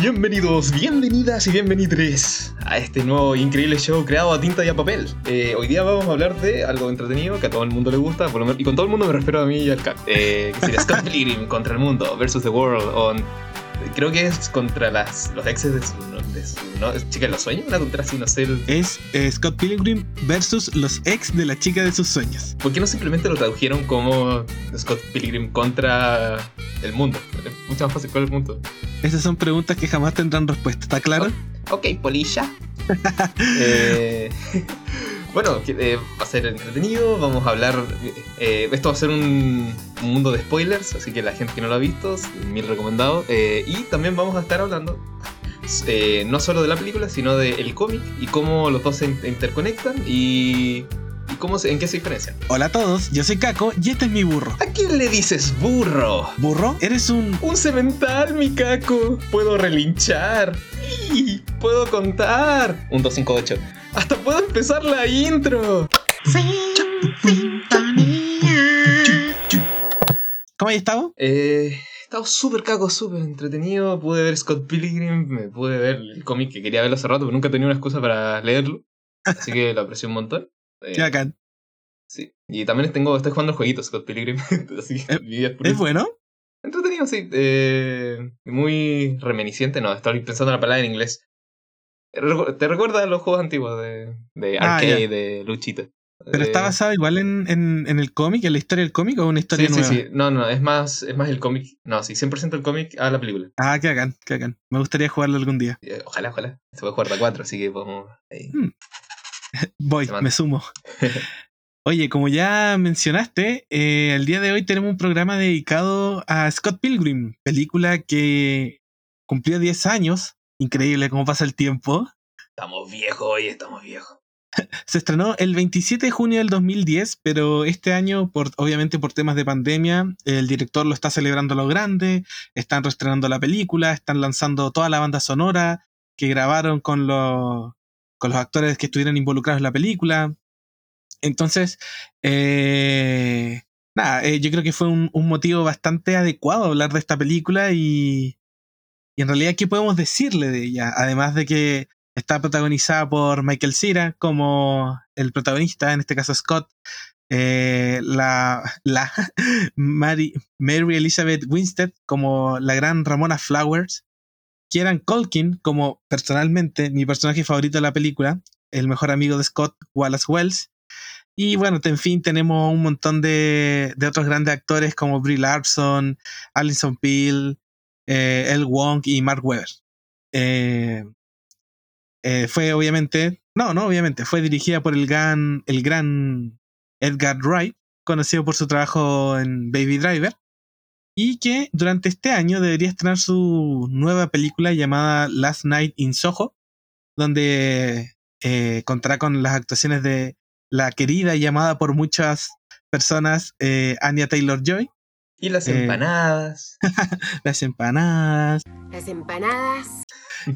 Bienvenidos, bienvenidas y bienvenidos a este nuevo increíble show creado a tinta y a papel. Eh, hoy día vamos a hablar de algo entretenido que a todo el mundo le gusta, por lo menos- y con todo el mundo me refiero a mí y al CAC. Eh, que sería Scott Pilgrim contra el mundo versus The World. on- creo que es contra las, los exes de su, de su ¿no? chica de los sueños, una contra así, no sé. el- Es eh, Scott Pilgrim versus los ex de la chica de sus sueños. ¿Por qué no simplemente lo tradujeron como Scott Pilgrim contra el mundo? Es mucho más fácil con el mundo. Esas son preguntas que jamás tendrán respuesta, ¿está claro? Ok, polilla. Eh, bueno, eh, va a ser entretenido. Vamos a hablar. eh, esto va a ser un, un mundo de spoilers, así que la gente que no lo ha visto, mil recomendado. Eh, y también vamos a estar hablando. eh, no solo de la película, sino del cómic y cómo los dos se in- interconectan y, y cómo se- en qué se diferencian. Hola a todos, yo soy Caco y este es mi burro. ¿A quién le dices burro? ¿Burro? Eres un... Un cemental, mi caco. Puedo relinchar. Puedo contar. Un 2, 5, 8. Hasta puedo empezar la intro. ¿Cómo has estado? Eh, he estado súper caco, súper entretenido. Pude ver Scott Pilgrim, me pude ver el cómic que quería verlo hace rato, pero nunca tenía una excusa para leerlo. Así que lo aprecié un montón. Eh, Qué bacán. sí. Y también tengo, estoy jugando el jueguito Scott Pilgrim. Así que Eh, mi vida es ¿Es bueno? Entretenido, sí. Eh, muy reminiscente, no, estoy pensando en la palabra en inglés. Te recuerda a los juegos antiguos de, de Ah, arcade, de luchita. ¿Pero Eh, está basado igual en, en, en el cómic, en la historia del cómic o una historia Sí, sí, nueva? sí. No, no, es más, es más el cómic. No, sí, 100% el cómic a la película. Ah, qué bacán, qué bacán. Me gustaría jugarlo algún día. Eh, Ojalá, ojalá. Se puede jugar de a 4, así que podemos. ahí. Voy, me sumo. Oye, como ya mencionaste, eh, el día de hoy tenemos un programa dedicado a Scott Pilgrim, película que cumplió 10 años. Increíble cómo pasa el tiempo. Estamos viejos hoy, estamos viejos. Se estrenó el 27 de junio del 2010, pero este año, por, obviamente por temas de pandemia, el director lo está celebrando a lo grande, están reestrenando la película, están lanzando toda la banda sonora que grabaron con los, con los actores que estuvieron involucrados en la película. Entonces, eh, nada, eh, yo creo que fue un, un motivo bastante adecuado hablar de esta película y, y en realidad, ¿qué podemos decirle de ella? Además de que Está protagonizada por Michael Cera como el protagonista, en este caso Scott. Eh, la la Mary, Mary Elizabeth Winstead como la gran Ramona Flowers. Kieran Culkin como personalmente mi personaje favorito de la película, el mejor amigo de Scott, Wallace Wells. Y bueno, en fin, tenemos un montón de, de otros grandes actores como Brie Larson, Alison Peel, eh, El Wong y Mark Webber. Eh, eh, fue obviamente, no, no, obviamente, fue dirigida por el gran, el gran Edgar Wright, conocido por su trabajo en Baby Driver, y que durante este año debería estrenar su nueva película llamada Last Night in Soho, donde eh, contará con las actuaciones de la querida y llamada por muchas personas eh, Anya Taylor Joy, Y las Eh. empanadas. las empanadas, Las empanadas.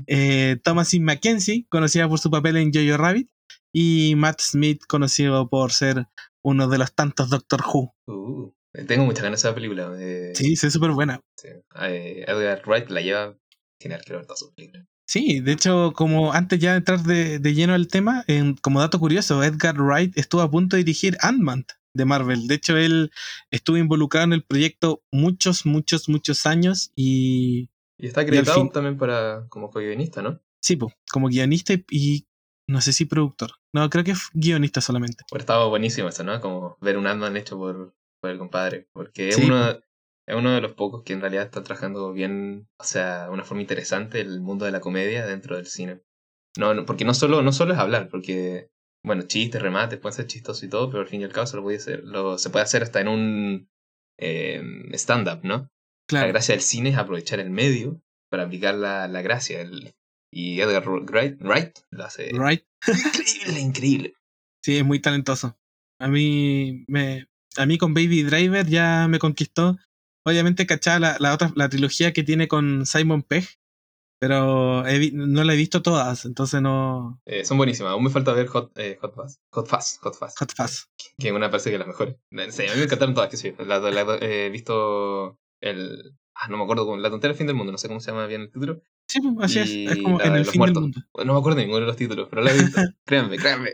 eh, Thomasin McKenzie, conocida por su papel en Jojo Rabbit, y Matt Smith, conocido por ser uno de los tantos Doctor Who. Uh, tengo muchas ganas de esa película. eh, Sí, es súper buena. sí. Eh, Edgar Wright la lleva genial, quiero ver todas sus películas. Sí, de hecho, como antes ya de entrar de, de lleno al tema, en- como dato curioso, Edgar Wright estuvo a punto de dirigir Ant-Man de Marvel. De hecho, él estuvo involucrado en el proyecto muchos, muchos, muchos años y Y está acreditado también para como co-guionista, ¿no? sí, po, como guionista y, y no sé si productor. No, creo que es guionista solamente. Pero estaba buenísimo eso, ¿no? Como ver un Ant-Man hecho por, por el compadre. Porque es, Sí. uno, es uno de los pocos que en realidad está trabajando bien, o sea, de una forma interesante el mundo de la comedia dentro del cine. No, no, porque no solo, no solo es hablar, porque, bueno, chistes, remates, pueden ser chistosos y todo, pero al fin y al cabo se, lo puede hacer, lo, se puede hacer hasta en un eh, stand-up, ¿no? La Claro. gracia del cine es aprovechar el medio para aplicar la, la gracia. el- y Edgar Wright, Wright lo hace Wright increíble, increíble. Sí, es muy talentoso. A mí me a mí con Baby Driver ya me conquistó. Obviamente cachaba la, la otra la trilogía que tiene con Simon Pegg, pero he vi- no la he visto todas, entonces no Eh, son buenísimas. Aún me falta ver Hot, eh, Hot Fuzz. Hot Fuzz. Hot Fuzz. Hot Fuzz. Que una parece que es la mejor. Sí, a mí me encantaron todas. Que sí. La- la- la- he visto el Ah, no me acuerdo, la tontería del fin del mundo, no sé cómo se llama bien el título. Sí, pues, así es, es como en el fin del mundo. No me acuerdo ninguno de los títulos, pero la he visto. créanme, créanme.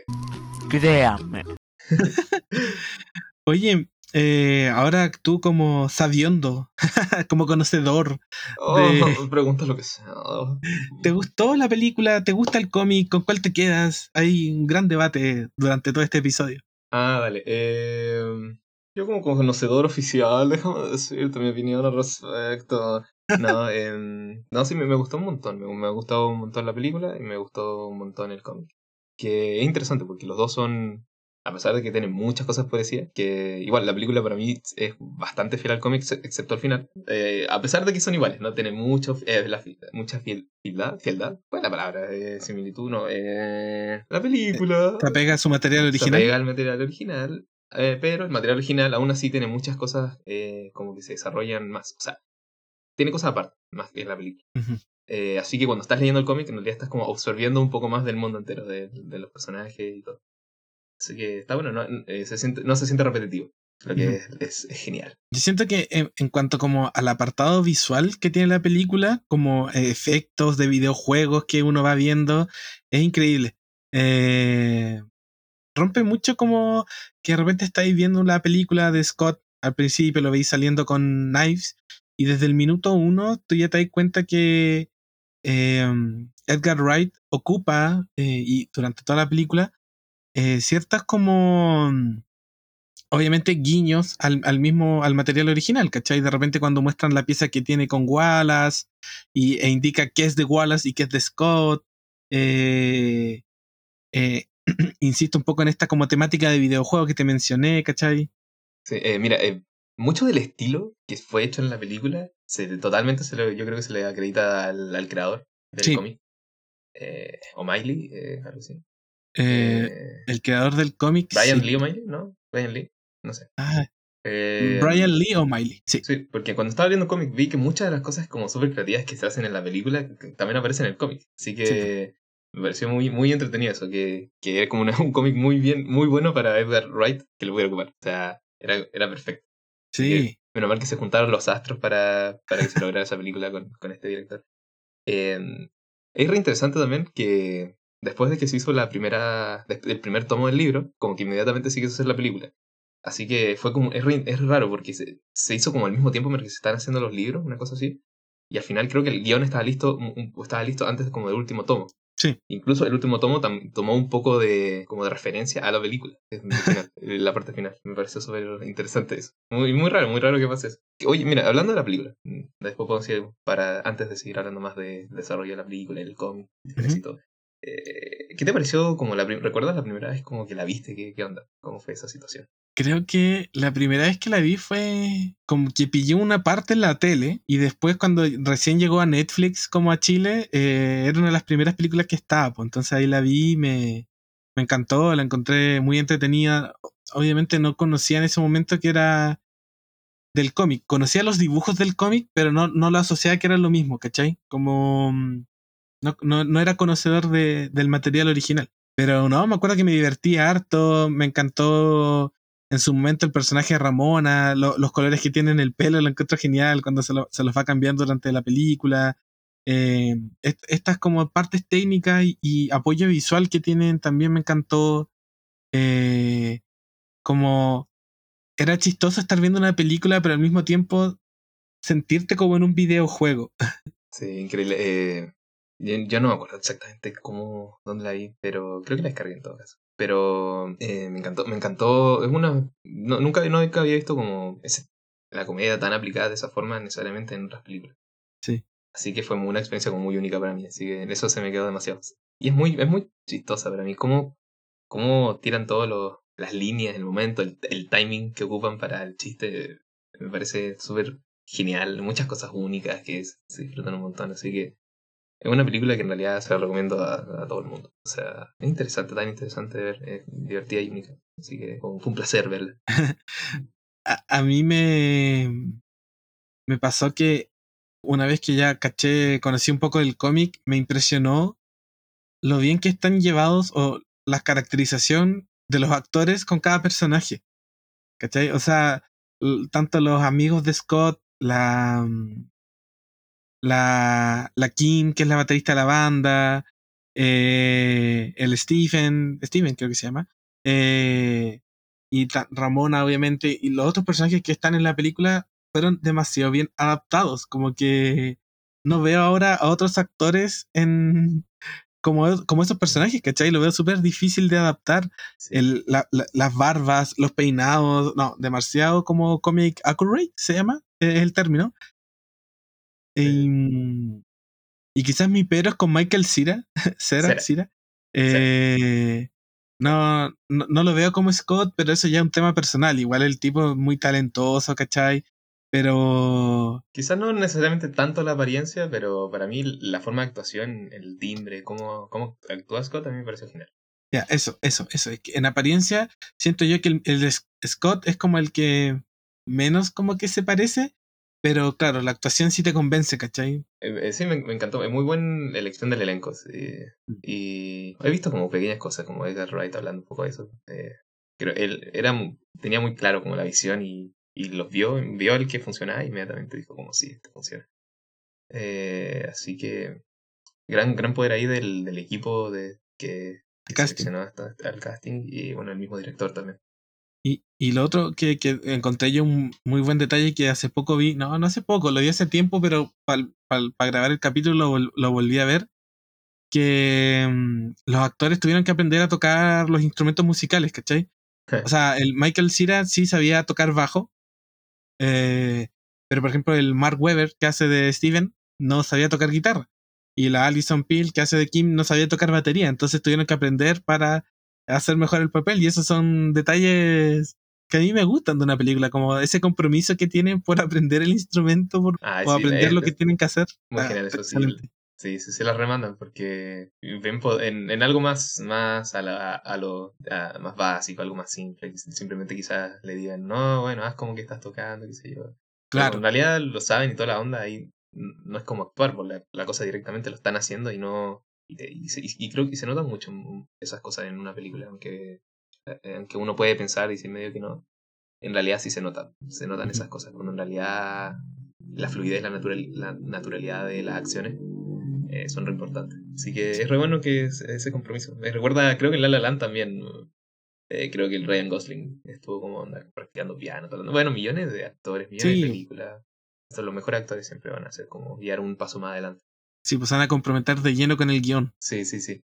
Créanme. Oye, eh, ahora tú como sabiondo, como conocedor. Oh, de... pregunta lo que sea. ¿Te gustó la película? ¿Te gusta el cómic? ¿Con cuál te quedas? Hay un gran debate durante todo este episodio. Ah, vale. Eh, yo como conocedor oficial, déjame decirte mi opinión al respecto. No, eh, no sí, me, me, gustó un montón. Me, me ha gustado un montón la película y me gustó un montón el cómic. Que es interesante porque los dos son a pesar de que tiene muchas cosas poesía, que igual la película para mí es bastante fiel al cómic, excepto al final. Eh, a pesar de que son iguales, ¿no? Tiene mucho, eh, la, mucha fiel, fieldad, fieldad, ¿cuál es la palabra? Eh, similitud, no. Eh, la película. Se apega a su material original. Se apega al material original, pero el material original aún así tiene muchas cosas como que se desarrollan más. O sea, tiene cosas aparte, más que la película. Eh, así que cuando estás leyendo el cómic, en realidad estás como absorbiendo un poco más del mundo entero, de, de los personajes y todo. Así que está bueno, no, eh, se, siente, no se siente repetitivo. Lo que es, genial. Yo siento que en, cuanto como al apartado visual que tiene la película, como efectos de videojuegos que uno va viendo, es increíble. Eh, rompe mucho como que de repente estáis viendo la película de Scott al principio, lo veis saliendo con Knives, y desde el minuto uno tú ya te das cuenta que em, Edgar Wright ocupa, eh, y durante toda la película, eh, ciertas como obviamente guiños al, al, mismo al material original, ¿cachai? De repente cuando muestran la pieza que tiene con Wallace y, e indica qué es de Wallace y qué es de Scott. Eh, eh, insisto un poco en esta como temática de videojuego que te mencioné, ¿cachai? Sí, eh, mira, eh, mucho del estilo que fue hecho en la película, se, totalmente se lo, yo creo que se le acredita al, al creador del sí. cómic. O'Malley, algo así. Eh, el creador del cómic. Brian sí. Lee O'Malley, ¿no? Brian Lee, no sé. Ah, eh, Brian Lee O'Malley, sí. Sí, porque cuando estaba viendo cómic vi que muchas de las cosas como súper creativas que se hacen en la película también aparecen en el cómic. Así que sí. me pareció muy, muy entretenido eso, que, que era como una, un cómic muy bien, muy bueno para Edgar Wright que lo pudiera ocupar. O sea, era, era perfecto. Sí. menos mal que se juntaron los astros para, para que se lograra esa película con, con este director. Eh, es re interesante también que después de que se hizo la primera, el primer tomo del libro, como que inmediatamente se quiso hacer la película. Así que fue como, es, es raro porque se, se, hizo como al mismo tiempo mientras se estaban haciendo los libros, una cosa así. Y al final creo que el guion estaba listo, estaba listo antes como del último tomo. Sí. Incluso el último tomo tomó un poco de, como de referencia a la película, final, la parte final. Me pareció súper interesante eso. Muy, muy raro, muy raro que pase eso. Oye, mira, hablando de la película, mm, después puedo decir, para, antes de seguir hablando más de desarrollo de la película, el cómic, uh -huh. y todo. Eh, ¿Qué te pareció como la recuerdas la primera vez como que la viste? ¿Qué, ¿Qué, onda? ¿Cómo fue esa situación? Creo que la primera vez que la vi fue como que pillé una parte en la tele y después cuando recién llegó a Netflix como a Chile, eh, era una de las primeras películas que estaba, pues entonces ahí la vi y me, me encantó, la encontré muy entretenida. Obviamente no conocía en ese momento que era del cómic, conocía los dibujos del cómic, pero no, no lo asociaba que era lo mismo, ¿cachai? Como no, no, era conocedor de, del material original. Pero no, me acuerdo que me divertí harto, me encantó en su momento el personaje de Ramona, lo, los colores que tiene en el pelo, lo encuentro genial cuando se, lo, se los va cambiando durante la película. Eh, est estas como partes técnicas y, y, apoyo visual que tienen también me encantó. Eh, como era chistoso estar viendo una película, pero al mismo tiempo sentirte como en un videojuego. Sí, increíble. Eh, yo, yo, no me acuerdo exactamente cómo, dónde la vi, pero creo que la descargué en todo caso. Pero eh, me encantó, me encantó, es una, no, nunca, nunca había visto como ese, la comedia tan aplicada de esa forma necesariamente en otras películas. Sí. Así que fue una experiencia como muy única para mí, así que en eso se me quedó demasiado. Y es muy, es muy chistosa para mí, cómo, cómo tiran todas las líneas, el momento, el, el timing que ocupan para el chiste, me parece súper genial, muchas cosas únicas que se disfrutan un montón, así que es una película que en realidad se la recomiendo a, todo el mundo. O sea, es interesante, tan interesante de ver, es divertida y única. Así que fue un placer verla. a, a, mí me, me pasó que una vez que ya caché, conocí un poco del cómic, me impresionó lo bien que están llevados o la caracterización de los actores con cada personaje. ¿Cachai? O sea, tanto los amigos de Scott, la, la, la Kim, que es la baterista de la banda, eh, el Stephen, Steven creo que se llama, eh, y Ramona obviamente, y los otros personajes que están en la película fueron demasiado bien adaptados, como que no veo ahora a otros actores en como, como esos personajes, ¿cachai? Lo veo súper difícil de adaptar. El, las barbas, los peinados, no, demasiado como comic accurate se llama, es el término. Y, y quizás mi pero es con Michael Cera, Cera, Cera. Eh, no, no, lo veo como Scott, pero eso ya es un tema personal. Igual el tipo es muy talentoso, ¿cachai? Pero. Quizás no necesariamente tanto la apariencia, pero para mí la forma de actuación, el timbre, cómo, cómo actúa Scott, también me parece genial. Ya, eso, eso, eso. En apariencia, siento yo que el, Scott es como el que menos como que se parece, pero claro, la actuación sí te convence, ¿cachai? Eh, eh, sí, me, encantó. Es muy buena elección del elenco. Mm. Y he visto como pequeñas cosas, como Edgar Wright hablando un poco de eso. Eh, creo él era, tenía muy claro como la visión y, y los vio, vio el que funcionaba y inmediatamente dijo como sí, esto funciona. así que gran, gran poder ahí del, del equipo de que, seleccionó hasta, al casting y bueno, el mismo director también. Y, lo otro que, que, encontré yo un muy buen detalle que hace poco vi, no, no hace poco, lo vi hace tiempo, pero para grabar el capítulo lo, lo, volví a ver, que mm, los actores tuvieron que aprender a tocar los instrumentos musicales, ¿cachai? o sea, el Michael Cera sí sabía tocar bajo, eh, pero por ejemplo el Mark Webber que hace de Steven no sabía tocar guitarra. Y la Alison Peel que hace de Kim no sabía tocar batería, entonces tuvieron que aprender para hacer mejor el papel. Y esos son detalles que a mí me gustan de una película, como ese compromiso que tienen por aprender el instrumento por, ah, o aprender lo que tienen que hacer. Muy ah, genial, eso sí. Sí, sí, se las remandan porque ven en, en, algo más, más a, la, a lo más básico, algo más simple. Simplemente quizás le digan, no, bueno, haz como que estás tocando, qué sé yo. Claro. en realidad lo saben y toda la onda ahí no es como actuar, porque la, la cosa directamente lo están haciendo y no, y, creo que se notan mucho esas cosas en una película, aunque, aunque uno puede pensar y decir medio que no. En realidad sí se nota, se notan esas cosas, cuando en realidad la fluidez, la, natural, la naturalidad de las acciones eh, son re importantes. Así que es re bueno que ese, compromiso. Me recuerda, creo que en La La Land también, eh, creo que el Ryan Gosling estuvo como practicando piano. Bueno, millones de actores, millones de películas. los mejores actores siempre van a ser como guiar un paso más adelante. Sí, pues van a comprometer de lleno con el guion. Sí, sí, sí.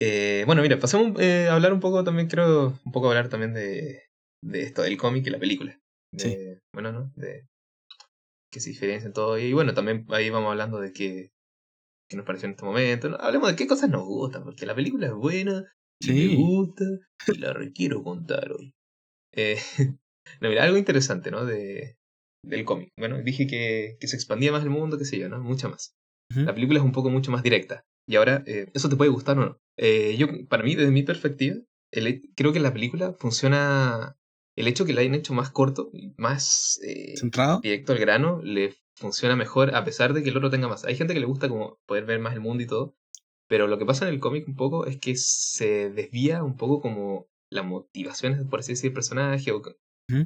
Eh, bueno, mira, pasamos eh, a hablar un poco también, creo, un poco hablar también de, de esto, del cómic y la película. sí. Bueno, ¿no? De que se diferencian todo. Y bueno, también ahí vamos hablando de qué, qué nos pareció en este momento. Hablemos de qué cosas nos gustan, porque la película es buena, y me gusta, y la requiero contar hoy. Eh, no, mira, algo interesante, ¿no? De, del cómic. Bueno, dije que, que se expandía más el mundo, qué sé yo, ¿no? Mucha más. La película es un poco mucho más directa. Y ahora, eh, ¿eso te puede gustar o no? Eh, yo, para mí, desde mi perspectiva, creo que la película funciona. El hecho que la hayan hecho más corto, más eh, centrado, directo al grano, le funciona mejor a pesar de que el otro tenga más. Hay gente que le gusta como poder ver más el mundo y todo, pero lo que pasa en el cómic un poco es que se desvía un poco como la motivación, por así decir, del personaje, o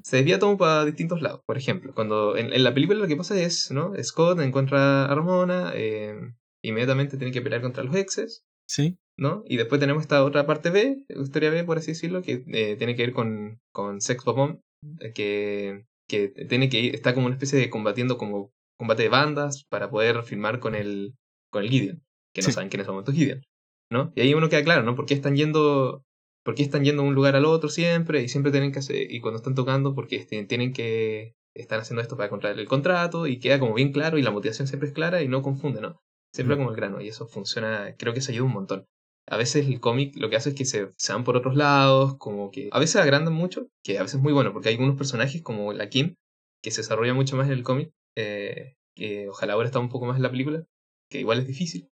se desvía todo para distintos lados. Por ejemplo, cuando en, la película lo que pasa es, ¿no? Scott encuentra a Ramona, eh, inmediatamente tiene que pelear contra los exes. Sí. ¿No? Y después tenemos esta otra parte B, historia B, por así decirlo, que eh, tiene que ver con, con Sex Bomb, eh, que, que tiene que ir, está como una especie de combatiendo como combate de bandas para poder filmar con el, con el Gideon, que no saben quién es el momento Gideon. ¿no? Y ahí uno queda claro, ¿no? ¿Por qué están yendo porque están yendo de un lugar al otro siempre y siempre tienen que hacer, y cuando están tocando, porque este, tienen que estar haciendo esto para contraer el contrato y queda como bien claro y la motivación siempre es clara y no confunde, ¿no? Siempre como el grano y eso funciona, creo que se ayuda un montón. A veces el cómic lo que hace es que se, se, van por otros lados, como que a veces agrandan mucho, que a veces es muy bueno, porque hay algunos personajes como la Kim, que se desarrolla mucho más en el cómic, eh, que ojalá ahora está un poco más en la película, que igual es difícil.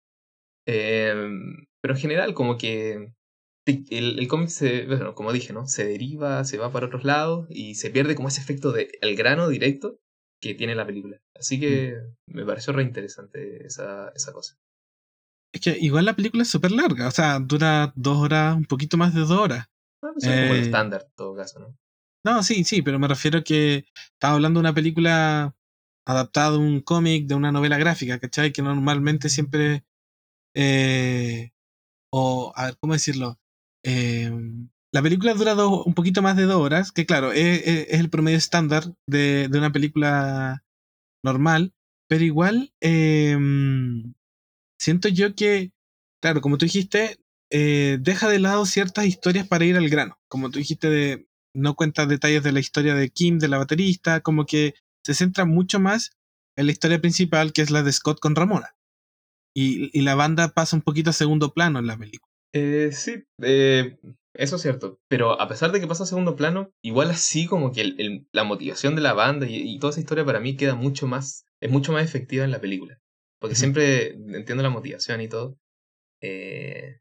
Eh, pero en general, como que el, el cómic, se, bueno, como dije, ¿no? Se deriva, se va para otros lados y se pierde como ese efecto de el grano directo que tiene la película. Así que mm. me pareció re interesante esa, esa cosa. Es que igual la película es súper larga, o sea, dura dos horas, un poquito más de dos horas. Ah, pues es como el eh, estándar, en todo caso, ¿no? No, sí, sí, pero me refiero a que estaba hablando de una película adaptado un cómic de una novela gráfica, ¿cachai? Que normalmente siempre... Eh, o, a ver, ¿cómo decirlo? Eh, la película dura un poquito más de dos horas, que claro, es, el promedio estándar de, una película normal, pero igual em, siento yo que, claro, como tú dijiste, eh, deja de lado ciertas historias para ir al grano. Como tú dijiste, no cuenta detalles de la historia de Kim, de la baterista, como que se centra mucho más en la historia principal, que es la de Scott con Ramona. Y, y la banda pasa un poquito a segundo plano en la película. Eh, sí, eh, eso es cierto, pero a pesar de que pasa a segundo plano, igual así como que la motivación de la banda y, toda esa historia para mí queda mucho más, es mucho más efectiva en la película. Porque siempre entiendo la motivación y todo. Eh,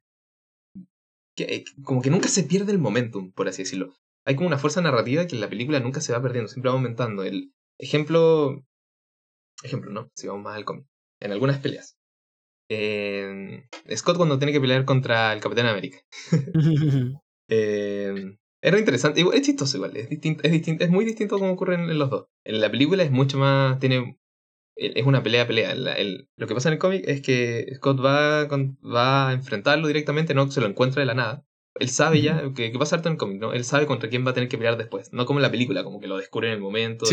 eh, como que nunca se pierde el momentum, por así decirlo. Hay como una fuerza narrativa que en la película nunca se va perdiendo, siempre va aumentando. El ejemplo, ejemplo, ¿no? Si vamos más al cómic. En algunas peleas. Scott cuando tiene que pelear contra el Capitán América. Eh, era interesante, es chistoso igual, es, distinto, es, distinto, es muy distinto como ocurre en, los dos. En la película es mucho más, tiene, es una pelea pelea. lo que pasa en el cómic es que Scott va, va a enfrentarlo directamente, no se lo encuentra de la nada. Él sabe ya, que, que pasa harto en el cómic, ¿no? Él sabe contra quién va a tener que pelear después, no como en la película, como que lo descubre en el momento.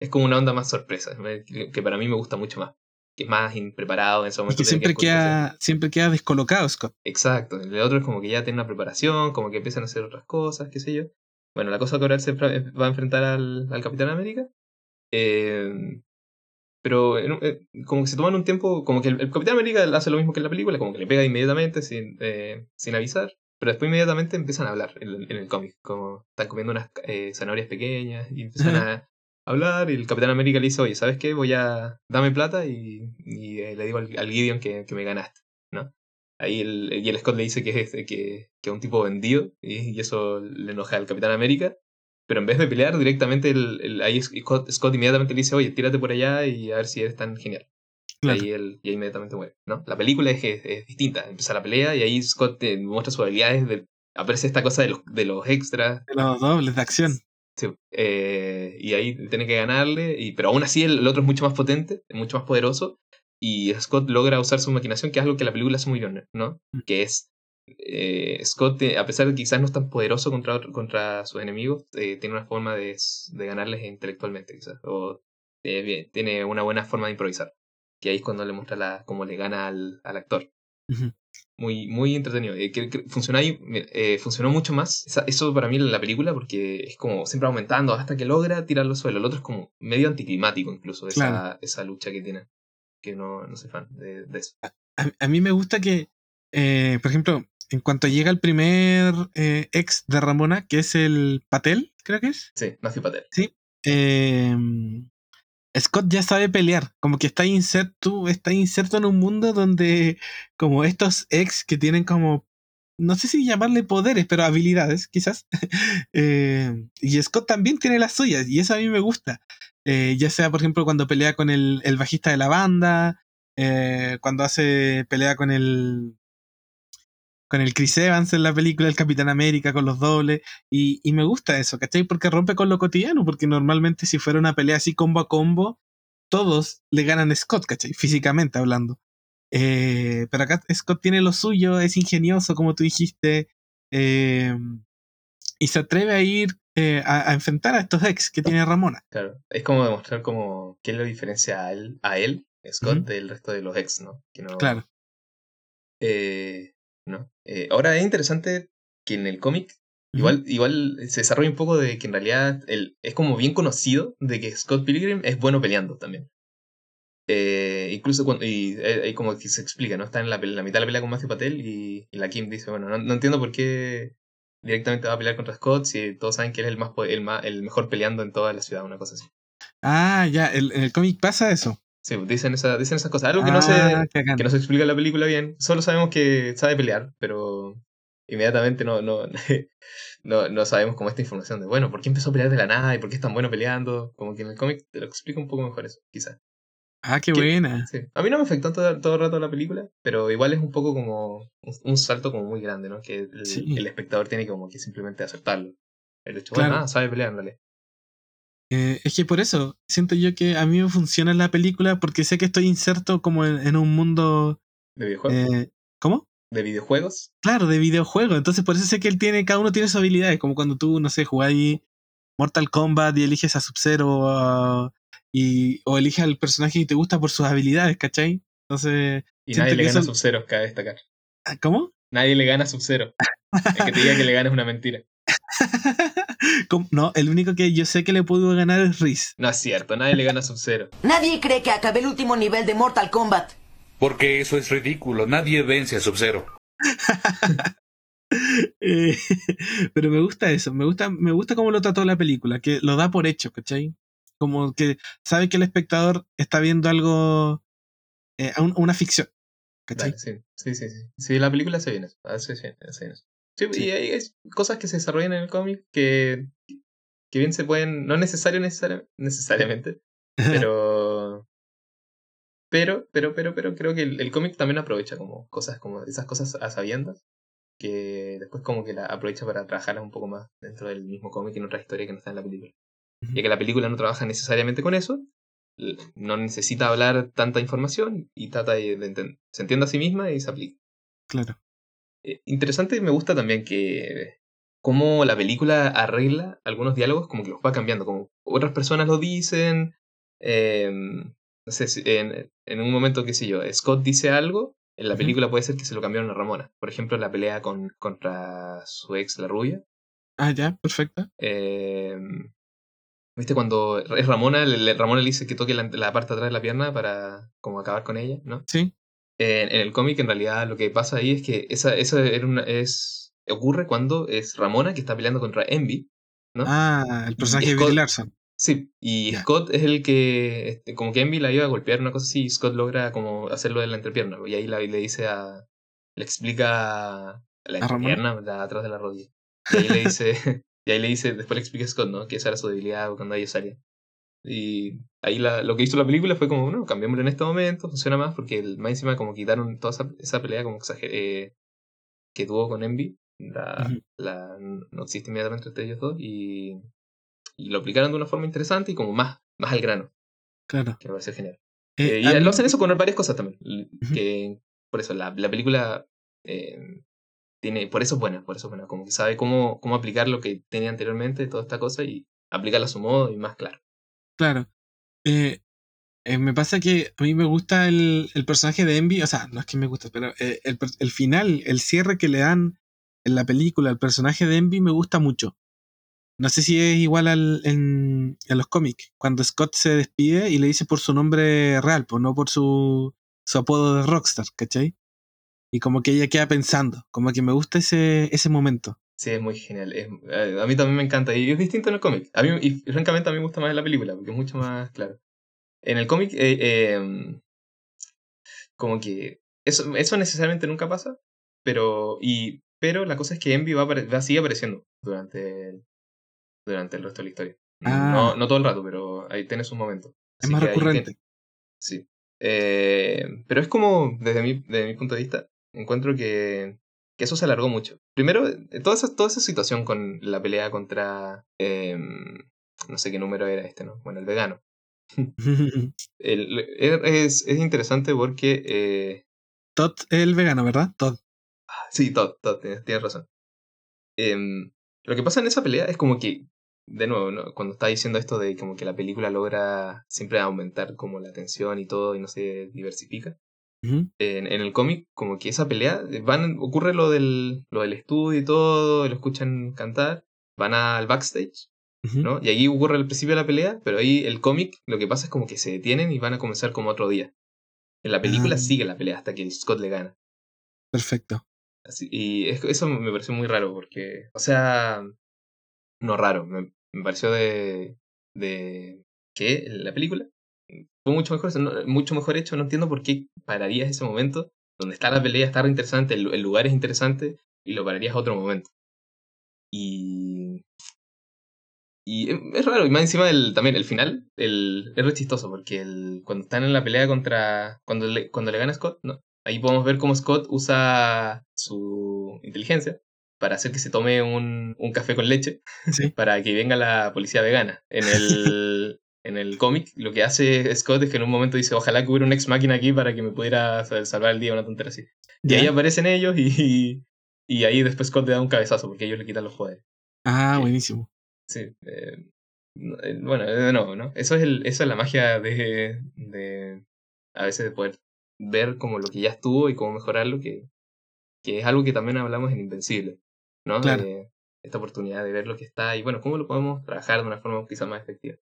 Es como una onda más sorpresa, que para mí me gusta mucho más que es más impreparado en ese momento. Y que siempre, queda, siempre queda descolocado Scott. Exacto. El otro es como que ya tiene una preparación, como que empiezan a hacer otras cosas, qué sé yo. Bueno, la cosa que ahora se va a enfrentar al, al Capitán América. Eh, pero eh, como que se toman un tiempo, como que el, Capitán América hace lo mismo que en la película, como que le pega inmediatamente sin, eh, sin avisar. Pero después inmediatamente empiezan a hablar en, el cómic, como están comiendo unas zanahorias pequeñas y empiezan a, hablar y el Capitán América le dice, oye, ¿sabes qué? Voy a... Dame plata y, eh, le digo al, Gideon que, me ganaste, ¿no? Ahí el, y el Scott le dice que es, este, que, que es un tipo vendido y, eso le enoja al Capitán América. Pero en vez de pelear directamente, el, ahí Scott, inmediatamente le dice, oye, tírate por allá y a ver si eres tan genial. Y ahí él y inmediatamente muere, ¿no? La película es, es, distinta. Empieza la pelea y ahí Scott muestra sus habilidades de... Aparece esta cosa de los, de los extras. De los dobles de acción. Sí, eh, y ahí tiene que ganarle, y, pero aún así el, otro es mucho más potente, mucho más poderoso, y Scott logra usar su maquinación, que es algo que la película hace muy bien, ¿no? Mm. Que es, eh, Scott, eh, a pesar de que quizás no es tan poderoso contra, contra sus enemigos, tiene una forma de, de, ganarles intelectualmente, quizás, o tiene una buena forma de improvisar, que ahí es cuando le muestra la, cómo le gana al, al actor muy, muy entretenido. Eh, funciona eh, funcionó mucho más eso para mí en la película porque es como siempre aumentando hasta que logra tirarlo al suelo. El otro es como medio anticlimático incluso, esa, esa lucha que tiene. Que no, no soy fan de, eso. A, mí me gusta que, eh, por ejemplo, en cuanto llega el primer ex de Ramona, que es el Patel, creo que es. Sí, Matthew Patel. Sí. Scott ya sabe pelear, como que está inserto, está inserto en un mundo donde como estos ex que tienen como, no sé si llamarle poderes, pero habilidades quizás. Eh, y Scott también tiene las suyas y eso a mí me gusta. Eh, ya sea, por ejemplo, cuando pelea con el, el bajista de la banda, eh, cuando hace pelea con el, con el Chris Evans en la película El Capitán América, con los dobles, y, y, me gusta eso, ¿cachai? Porque rompe con lo cotidiano, porque normalmente si fuera una pelea así combo a combo, todos le ganan a Scott, ¿cachai? Físicamente hablando. Eh, pero acá Scott tiene lo suyo, es ingenioso, como tú dijiste, eh, y se atreve a ir eh, a, enfrentar a estos ex que tiene Ramona. Claro, es como demostrar como qué es la diferencia a él, a él Scott, del resto de los ex, ¿no? Que no claro. Eh, ¿no? Eh, ahora es interesante que en el cómic igual, igual se desarrolla un poco de que en realidad el, es como bien conocido de que Scott Pilgrim es bueno peleando también. Eh, incluso cuando, y ahí como que se explica, ¿no? Está en la, la, mitad de la pelea con Matthew Patel y, la Kim dice, bueno, no, entiendo por qué directamente va a pelear contra Scott si todos saben que él es el, más, el, más, el mejor peleando en toda la ciudad, una cosa así. Ah, ya, el, en el cómic pasa eso. Sí, dicen, esa, dicen esas cosas. Algo que, no se, ah, que no se explica en la película bien. Solo sabemos que sabe pelear, pero inmediatamente no, no, no, no sabemos como esta información de, bueno, ¿por qué empezó a pelear de la nada y por qué es tan bueno peleando? Como que en el cómic te lo explica un poco mejor eso, quizás. Ah, qué buena. Sí. A mí no me afectó todo, todo, el rato la película, pero igual es un poco como un, salto como muy grande, ¿no? Que el, espectador tiene como que simplemente aceptarlo. El hecho, bueno, ah, sabe pelear, dale. Eh, es que por eso siento yo que a mí me funciona la película porque sé que estoy inserto como en, un mundo... ¿De videojuegos? Eh, ¿Cómo? ¿De videojuegos? Claro, de videojuegos. Entonces por eso sé que él tiene, cada uno tiene sus habilidades, como cuando tú, no sé, jugáis Mortal Kombat y eliges a Sub-Zero y, o eliges al personaje que te gusta por sus habilidades, ¿cachai? Entonces... Y nadie le gana a Sub-Zero, cabe destacar. Ah, ¿Cómo? Nadie le gana a Sub-Zero. El que te diga que le gana es una mentira. No, el único que yo sé que le pudo ganar es Riz. No es cierto, nadie le gana a Sub-Zero. Nadie cree que acabé el último nivel de Mortal Kombat. Porque eso es ridículo, nadie vence a Sub-Zero. Eh, pero me gusta eso, me gusta, me gusta cómo lo trató la película, que lo da por hecho, ¿cachai? Como que sabe que el espectador está viendo algo, eh, una ficción. ¿Cachai? sí, sí, sí, sí. Sí, la película se viene, hace, bien eso. Sí, y hay, cosas que se desarrollan en el cómic que, que bien se pueden, no necesario necesariamente, pero, pero, pero, pero, pero creo que el, cómic también aprovecha como cosas, como esas cosas a sabiendas, que después como que la aprovecha para trabajarlas un poco más dentro del mismo cómic y en otra historia que no está en la película. Ya que la película no trabaja necesariamente con eso, no necesita hablar tanta información y trata de, de, se entiende a sí misma y se aplica. Claro. Eh, interesante me gusta también que cómo la película arregla algunos diálogos como que los va cambiando, como otras personas lo dicen, em, no sé, en, en, un momento, qué sé yo, Scott dice algo, en la película puede ser que se lo cambiaron a Ramona, por ejemplo, la pelea con, contra su ex, la rubia. Ah, ya, perfecto. Em, ¿Viste cuando es Ramona, le, Ramona le dice que toque la, la, parte de atrás de la pierna para como acabar con ella, ¿no? Sí en, el cómic en realidad lo que pasa ahí es que esa, esa era una, es, ocurre cuando es Ramona que está peleando contra Envy, ¿no? Ah, el personaje de Bill Larson. Sí, y Scott es el que, este, como que Envy la iba a golpear, una cosa así, y Scott logra como hacerlo de la entrepierna, y ahí le dice a, le explica la entrepierna, la, atrás de la rodilla. Y ahí le dice, y ahí le dice, después le explica a Scott, ¿no? Que esa era su debilidad cuando ella salía. Y ahí la, lo que hizo la película fue como, bueno, cambiémoslo en este momento, funciona más, porque el, más encima como quitaron toda esa, esa pelea como eh, que tuvo con Envy, la, la, no existe inmediatamente entre ellos dos, y, y, lo aplicaron de una forma interesante y como más, más al grano. Claro. Que me parece genial. Eh, eh, y lo hacen eso con varias cosas también. Que por eso la, la película tiene, por eso es buena, por eso es buena, como que sabe cómo, cómo aplicar lo que tenía anteriormente, toda esta cosa, y aplicarla a su modo y más claro. Claro. Eh, eh, me pasa que a mí me gusta el, el, personaje de Envy, o sea, no es que me guste, pero eh, el, el, final, el cierre que le dan en la película al personaje de Envy me gusta mucho. No sé si es igual al, en, en los cómics, cuando Scott se despide y le dice por su nombre real, pues no por su, su apodo de Rockstar, ¿cachai? Y como que ella queda pensando, como que me gusta ese, ese momento. Sí, es muy genial. Eh, a mí también me encanta. Y es distinto en el cómic. A mí, y francamente, a mí me gusta más en la película, porque es mucho más claro. En el cómic, eh, em, como que eso, eso necesariamente nunca pasa, pero, y, pero la cosa es que Envy va, va a seguir apareciendo durante el, durante el resto de la historia. No, ah. no todo el rato, pero ahí tienes un momento. es más recurrente. sí. Eh, pero es como, desde mi, desde mi punto de vista, encuentro que que eso se alargó mucho. Primero, eh, toda esa, toda esa situación con la pelea contra... Em, no sé qué número era este, ¿no? Bueno, el vegano. es, es, interesante porque... Eh, Todd es el vegano, ¿verdad? Todd. Sí, Todd, Todd, tienes, razón. Em, lo que pasa en esa pelea es como que, de nuevo, ¿no? cuando está diciendo esto de como que la película logra siempre aumentar como la tensión y todo y no se diversifica, en, el cómic, como que esa pelea, van, ocurre lo del, lo del estudio y todo, lo escuchan cantar, van al backstage, ¿no? Y ahí ocurre el principio de la pelea, pero ahí el cómic, lo que pasa es como que se detienen y van a comenzar como otro día. En la película ah. sigue la pelea hasta que Scott le gana. Perfecto. Así, y eso me pareció muy raro porque, o sea, no raro, me, me pareció de, de que la película fue mucho mejor, mucho mejor hecho. No entiendo por qué pararías ese momento donde está la pelea, está interesante, el, lugar es interesante y lo pararías a otro momento. Y. Y es raro, y más encima del, también el final, el, es re chistoso, porque el, cuando están en la pelea contra. Cuando le, cuando le gana Scott, no. Ahí podemos ver cómo Scott usa su inteligencia para hacer que se tome un, un café con leche Sí. para que venga la policía vegana. En el, en el cómic, lo que hace Scott es que en un momento dice, ojalá que hubiera un ex máquina aquí para que me pudiera sa- salvar el día, una tontería así. Y ¿Ya? ahí aparecen ellos y, y ahí después Scott le da un cabezazo porque ellos le quitan los poderes. Ah, buenísimo. Sí. eh, no, eh, bueno, de nuevo, ¿no? Eso es, el, eso es la magia de, de a veces de poder ver como lo que ya estuvo y cómo mejorarlo, que, que es algo que también hablamos en Invencible, ¿no? Claro. De esta oportunidad de ver lo que está y bueno, cómo lo podemos trabajar de una forma quizá más efectiva.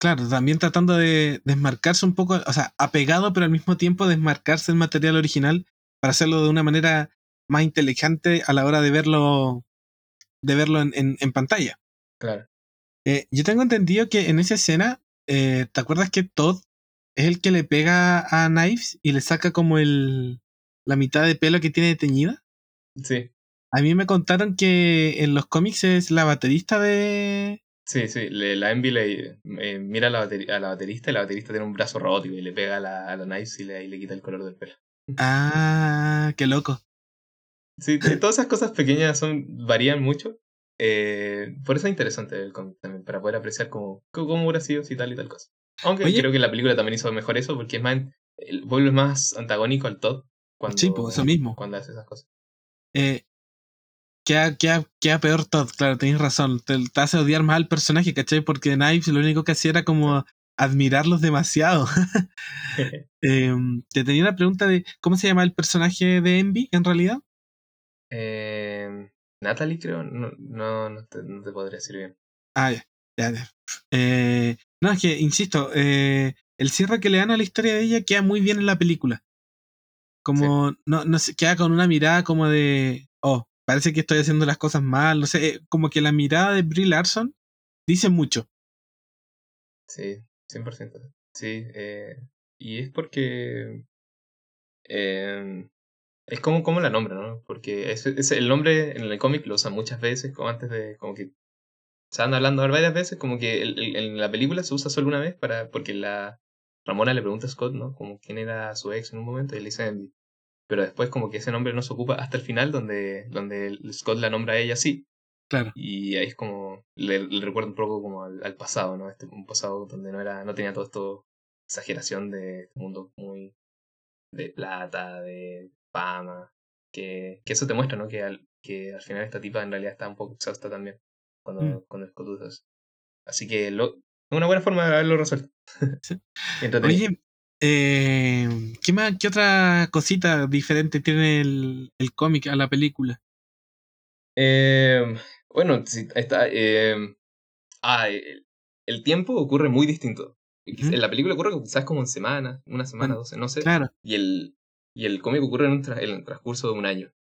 Claro, también tratando de desmarcarse un poco, o sea, apegado, pero al mismo tiempo desmarcarse del material original para hacerlo de una manera más inteligente a la hora de verlo, de verlo en, en- en pantalla. Claro. Eh, yo tengo entendido que en esa escena, eh, ¿te acuerdas que Todd es el que le pega a Knives y le saca como el la mitad de pelo que tiene teñida? Sí, A mí me contaron que en los cómics es la baterista de... sí, sí. Le, la Envy le eh, mira a la, a la baterista y la baterista tiene un brazo robótico y le pega a la, a la Knives y le, y le quita el color del pelo. Ah, qué loco. Sí, todas esas cosas pequeñas son varían mucho. Eh, por eso es interesante el cómic también, para poder apreciar cómo, cómo hubiera sido si tal y tal cosa. Aunque Oye. creo que la película también hizo mejor eso, porque es más, el pueblo es más antagónico al Todd cuando, Sí, pues eso mismo. cuando hace esas cosas. Eh, queda, queda, queda peor Todd, claro, tenéis razón. Te, te hace odiar más al personaje, ¿cachai? Porque Knives lo único que hacía era como admirarlos demasiado. Eh, te tenía una pregunta de cómo se llama el personaje de Envy en realidad. Eh, Natalie, creo, no, no, no, te, no te podría decir bien. Ah, ya, ya, ya. Eh, no, es que, insisto, eh, el cierre que le dan a la historia de ella queda muy bien en la película. Como, no, no sé, queda con una mirada como de, oh, parece que estoy haciendo las cosas mal, no sé, eh, como que la mirada de Brie Larson dice mucho. Sí, 100%. Sí, eh, y es porque eh, es como, como la nombra, ¿no? Porque es, es el nombre en el cómic lo usan muchas veces, como antes de, como que se van hablando varias veces, como que el- el- en la película se usa solo una vez para, porque la Ramona le pregunta a Scott, ¿no? Como quién era su ex en un momento y le dice. Pero después como que ese nombre no se ocupa hasta el final donde, donde Scott la nombra a ella así. Claro. Y ahí es como, le, le recuerda un poco como al, al pasado, ¿no? Este, un pasado donde no era, no tenía todo esto, exageración de este mundo muy de plata, de fama, que, que eso te muestra, ¿no? Que al, que al final esta tipa en realidad está un poco exhausta también cuando, Mm. cuando Scott usa eso. Así que lo, una buena forma de haberlo resuelto. Sí. Oye, eh, ¿qué, más, ¿qué otra cosita diferente tiene el, el cómic a la película? Eh, bueno, sí, está. eh, ah, el, el tiempo ocurre muy distinto. En la película ocurre quizás como en semanas, una semana, Bueno, doce, no sé. Claro. Y el, y el cómic ocurre en, un tra- en el transcurso de un año.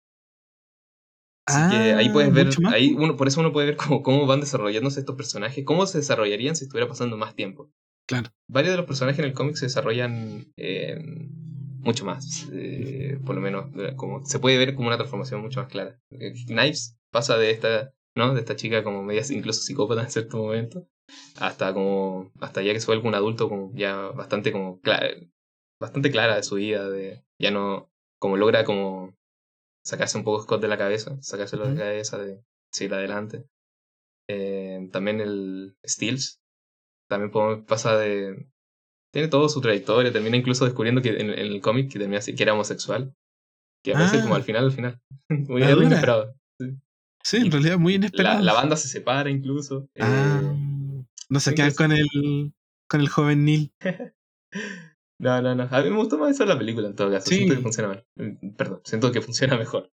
Así que ahí Ah, puedes ver, mucho más. ahí uno, por eso uno puede ver cómo, cómo van desarrollándose estos personajes, cómo se desarrollarían si estuviera pasando más tiempo. Claro. Varios de los personajes en el cómic se desarrollan eh, mucho más. eh, por lo menos, como se puede ver como una transformación mucho más clara. Knives pasa de esta, ¿no? De esta chica como media incluso psicópata en cierto momento, hasta como, hasta ya que se vuelve un adulto como ya bastante como clara, bastante clara de su vida, de ya no, como logra como sacarse un poco Scott de la cabeza, sacárselo de Ujú. la cabeza, de seguir adelante. Eh, también el Steels, también pasa de... Tiene toda su trayectoria, termina incluso descubriendo que en, en el cómic que termina así, que era homosexual. Que aparece Ah. como al final, al final. Muy La dura. inesperado. Sí, en realidad muy La, inesperado. la banda se separa incluso. eh, Ah, no se quedan con el, con el joven Neil. no, no, no. A mí me gustó más eso de la película en todo caso. Sí. Siento que funciona mal. Mm, Perdón, siento que funciona mejor.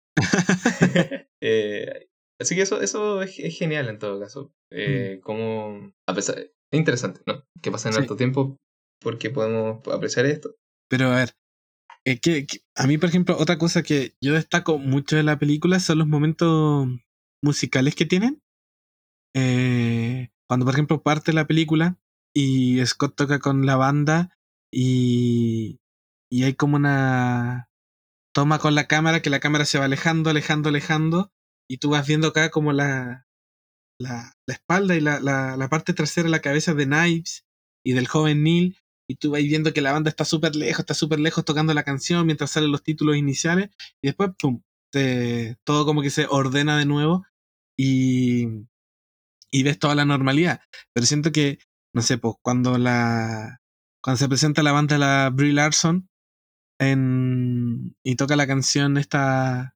Eh, así que eso, eso es, es genial en todo caso. Eh, Como, a pesar, es interesante, ¿no? Que pasa en Mm. Sí. alto tiempo porque podemos apreciar esto. Pero a ver, eh, que, que- a mí, por ejemplo, otra cosa que yo destaco mucho de la película son los momentos musicales que tienen. Eh, cuando, por ejemplo, parte la película y Scott toca con la banda y, y hay como una toma con la cámara, que la cámara se va alejando, alejando, alejando, y tú vas viendo acá como la, la, la espalda y la, la, la parte trasera de la cabeza de Knives y del joven Neil, y tú vas viendo que la banda está súper lejos, está súper lejos tocando la canción mientras salen los títulos iniciales, y después, pum, te- todo como que se ordena de nuevo y, y ves toda la normalidad. Pero siento que, no sé, pues cuando la cuando se presenta la banda la Brie Larson en, y toca la canción esta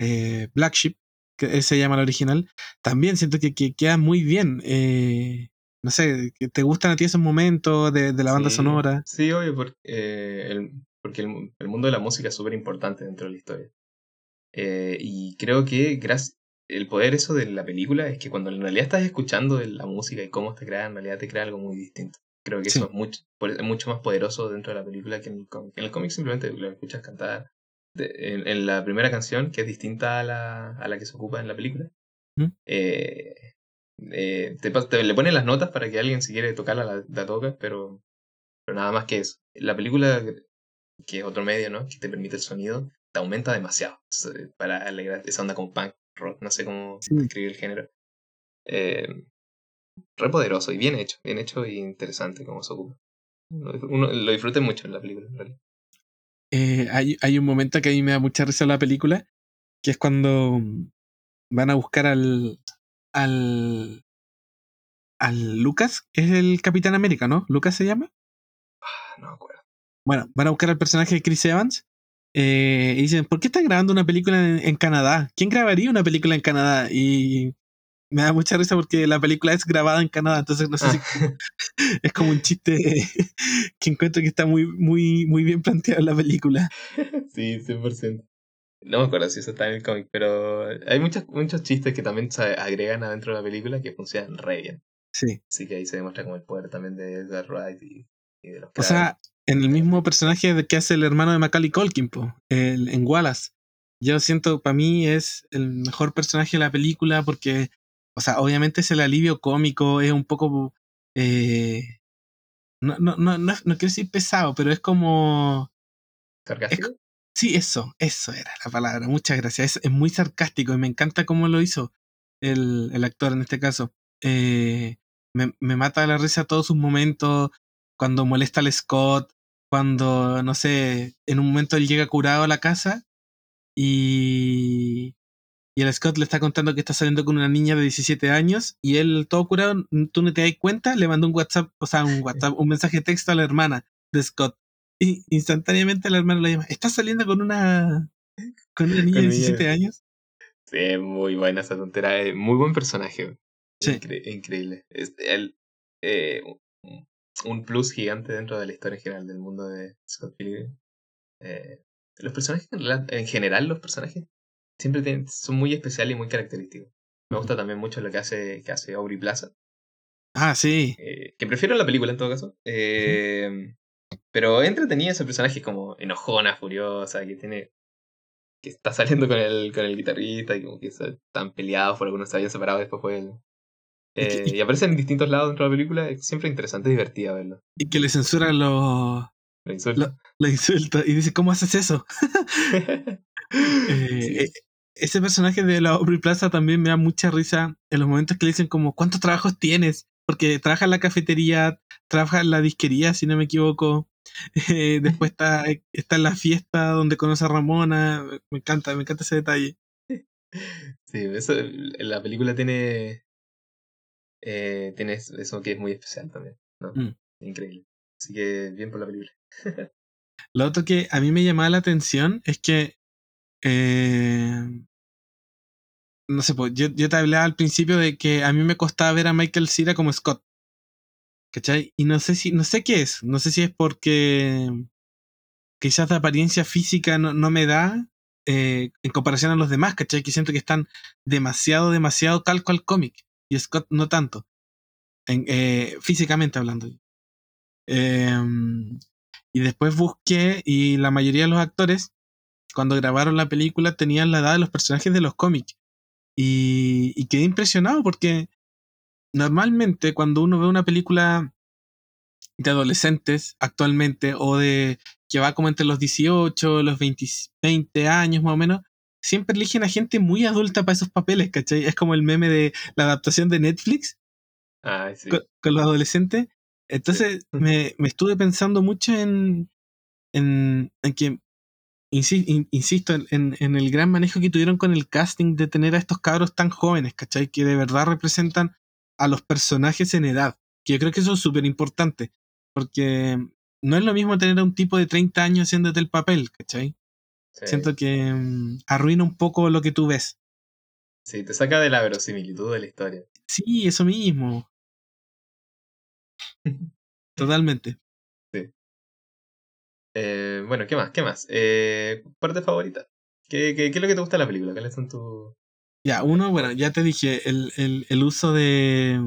eh, Black Sheep, que se llama la original, también siento que, que queda muy bien. eh, no sé, ¿te gustan a ti esos momentos de, de la banda Sí, sonora? Sí, obvio, porque, eh, el, porque el, el mundo de la música es súper importante dentro de la historia. Eh, y creo que gracias, el poder eso de la película es que cuando en realidad estás escuchando la música y cómo te crea, en realidad te crea algo muy distinto. Creo que Sí. eso es mucho, mucho más poderoso dentro de la película que en el cómic. En el cómic simplemente lo escuchas cantar de- en, en la primera canción, que es distinta a la, a la que se ocupa en la película. ¿Mm? Eh, eh, te, le ponen las notas para que alguien si quiere tocarla la, la toca, pero, pero nada más que eso. La película, que es otro medio, ¿no? Que te permite el sonido, te aumenta demasiado se- para alegrar esa onda con punk rock, no sé cómo Sí. describir el género. Eh, re poderoso y bien hecho, bien hecho y interesante como se ocupa. Uno, uno lo disfruté mucho en la película, en realidad. Eh, hay, hay un momento que a mí me da mucha risa en la película, que es cuando van a buscar al. al. al Lucas, es el Capitán América, ¿no? ¿Lucas se llama? Ah, no me acuerdo. Bueno, van a buscar al personaje de Chris Evans. eh, y dicen, ¿por qué están grabando una película en, en Canadá? ¿Quién grabaría una película en Canadá? Y me da mucha risa porque la película es grabada en Canadá, entonces no sé si Ah, es como un chiste que encuentro que está muy, muy, muy bien planteado en la película. sí, 100%. No me acuerdo si eso está en el cómic, pero hay muchos, muchos chistes que también se agregan adentro de la película que funcionan re bien. Sí. Así que ahí se demuestra como el poder también de Edgar Wright y, y de los O sea, en el mismo personaje que hace el hermano de Macaulay Culkin, po, el- en Wallace. Yo siento, para mí es el mejor personaje de la película porque, o sea, obviamente es el alivio cómico, es un poco... eh, no, no, no, no, no quiero decir pesado, pero es como... ¿Sarcástico? Sí, eso, eso era la palabra. Muchas gracias. Es, es muy sarcástico y me encanta cómo lo hizo el, el actor en este caso. Eh, me, me mata la risa todos sus momentos, cuando molesta al Scott, cuando, no sé, en un momento él llega curado a la casa y, y el Scott le está contando que está saliendo con una niña de 17 años y él todo curado, tú no te das cuenta, le mandó un WhatsApp, o sea, un WhatsApp, un mensaje de texto a la hermana de Scott. Y instantáneamente la hermana le llama, ¿estás saliendo con una con una niña de Con niña. 17 años? Sí, muy buena esa tontera. Muy buen personaje. Sí. Incre- increíble. Es el, eh, un- plus gigante dentro de la historia en general del mundo de Scott Pilgrim. Eh, los personajes, en general, los personajes siempre tienen- son muy especiales y muy característicos. Me gusta también mucho lo que hace, que hace Aubrey Plaza. Ah, sí. eh, que prefiero la película en todo caso. Eh, Pero entretenida ese personaje como enojona, furiosa, que tiene. que está saliendo con el, con el guitarrista y como que están peleados por algunos se habían separado después fue él. Y que- Eh, y aparece en distintos lados dentro de la película, es siempre interesante y divertida verlo. Y que le censura los Lo insulta. los insultos y dice, ¿cómo haces eso? Eh, eh, ese personaje de la Aubrey Plaza también me da mucha risa en los momentos que le dicen como, ¿cuántos trabajos tienes? Porque trabaja en la cafetería, trabaja en la disquería, si no me equivoco. Eh, después está, está en la fiesta donde conoce a Ramona. Me encanta, me encanta ese detalle. Sí, eso, la película tiene. eh, tiene eso eso que es muy especial también. ¿no? Mm. Increíble. Así que bien por la película. Lo otro que a mí me llamaba la atención es que. Eh, no sé, pues, yo, yo te hablaba al principio de que a mí me costaba ver a Michael Cera como Scott. ¿Cachai? Y no sé si, no sé qué es. No sé si es porque quizás de apariencia física no, no me da eh, en comparación a los demás, ¿cachai? Que siento que están demasiado, demasiado calco al cómic. Y Scott no tanto. En- eh, físicamente hablando. Em, y después busqué y la mayoría de los actores, cuando grabaron la película, tenían la edad de los personajes de los cómics. Y, y quedé impresionado porque normalmente cuando uno ve una película de adolescentes actualmente o de que va como entre los 18, los 20, 20 años más o menos, siempre eligen a gente muy adulta para esos papeles, ¿cachai? Es como el meme de la adaptación de Netflix Ah, sí. con, con los adolescentes. Entonces me, me estuve pensando mucho en, en, en que insisto en, en, el gran manejo que tuvieron con el casting de tener a estos cabros tan jóvenes, ¿cachai? Que de verdad representan a los personajes en edad. Que yo creo que eso es súper importante. Porque no es lo mismo tener a un tipo de 30 años haciéndote el papel, ¿cachai? Siento que mm, arruina un poco lo que tú ves. Sí, te saca de la verosimilitud de la historia. Sí, eso mismo. Totalmente. Eh, bueno, ¿qué más? ¿Qué más? Eh, ¿Parte favorita? ¿Qué, qué, es lo que te gusta de la película? ¿Cuáles son tus...? Ya, uno, bueno, ya te dije, el, el, el uso de...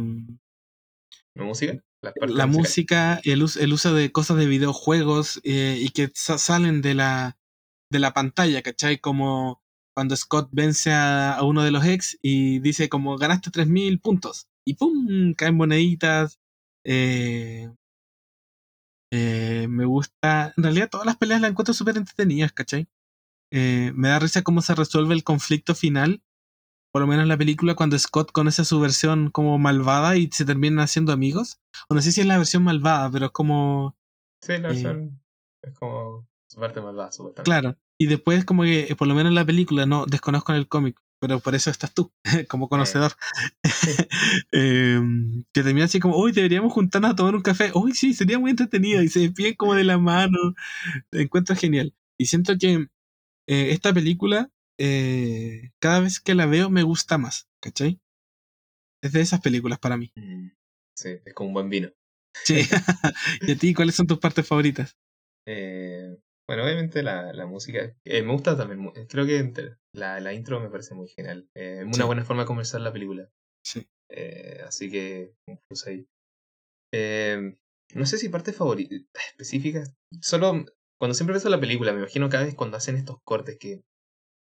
¿La música? La, música, el, el uso de cosas de videojuegos eh, y que salen de la, de la pantalla, ¿cachai? Como cuando Scott vence a, uno de los ex y dice como ganaste 3.000 puntos y ¡pum! caen moneditas. Eh, eh, me gusta, en realidad todas las peleas las encuentro súper entretenidas, ¿cachai? Eh, me da risa cómo se resuelve el conflicto final, por lo menos en la película cuando Scott conoce a su versión como malvada y se terminan haciendo amigos. O no sé si es la versión malvada, pero es como... Sí, la versión es como su parte malvada, supuestamente. Claro, y después como que, eh, por lo menos en la película, no desconozco en el cómic, pero por eso estás tú, como conocedor. Em, que termina así como, uy, deberíamos juntarnos a tomar un café. Uy, sí, sería muy entretenido. Y se despiden como de la mano. encuentro genial. Y siento que eh, esta película, eh, cada vez que la veo, me gusta más. ¿Cachai? Es de esas películas para mí. Mm, sí, es como un buen vino. Sí. ¿Y a ti cuáles son tus partes favoritas? Eh, bueno, obviamente la, la música. Eh, me gusta también. Creo que la, la intro me parece muy genial. Es una buena forma de comenzar la película. Sí. Eh, así que, pues ahí. Eh, no sé si parte favorita específica. Solo cuando siempre ves la película, me imagino cada vez cuando hacen estos cortes que.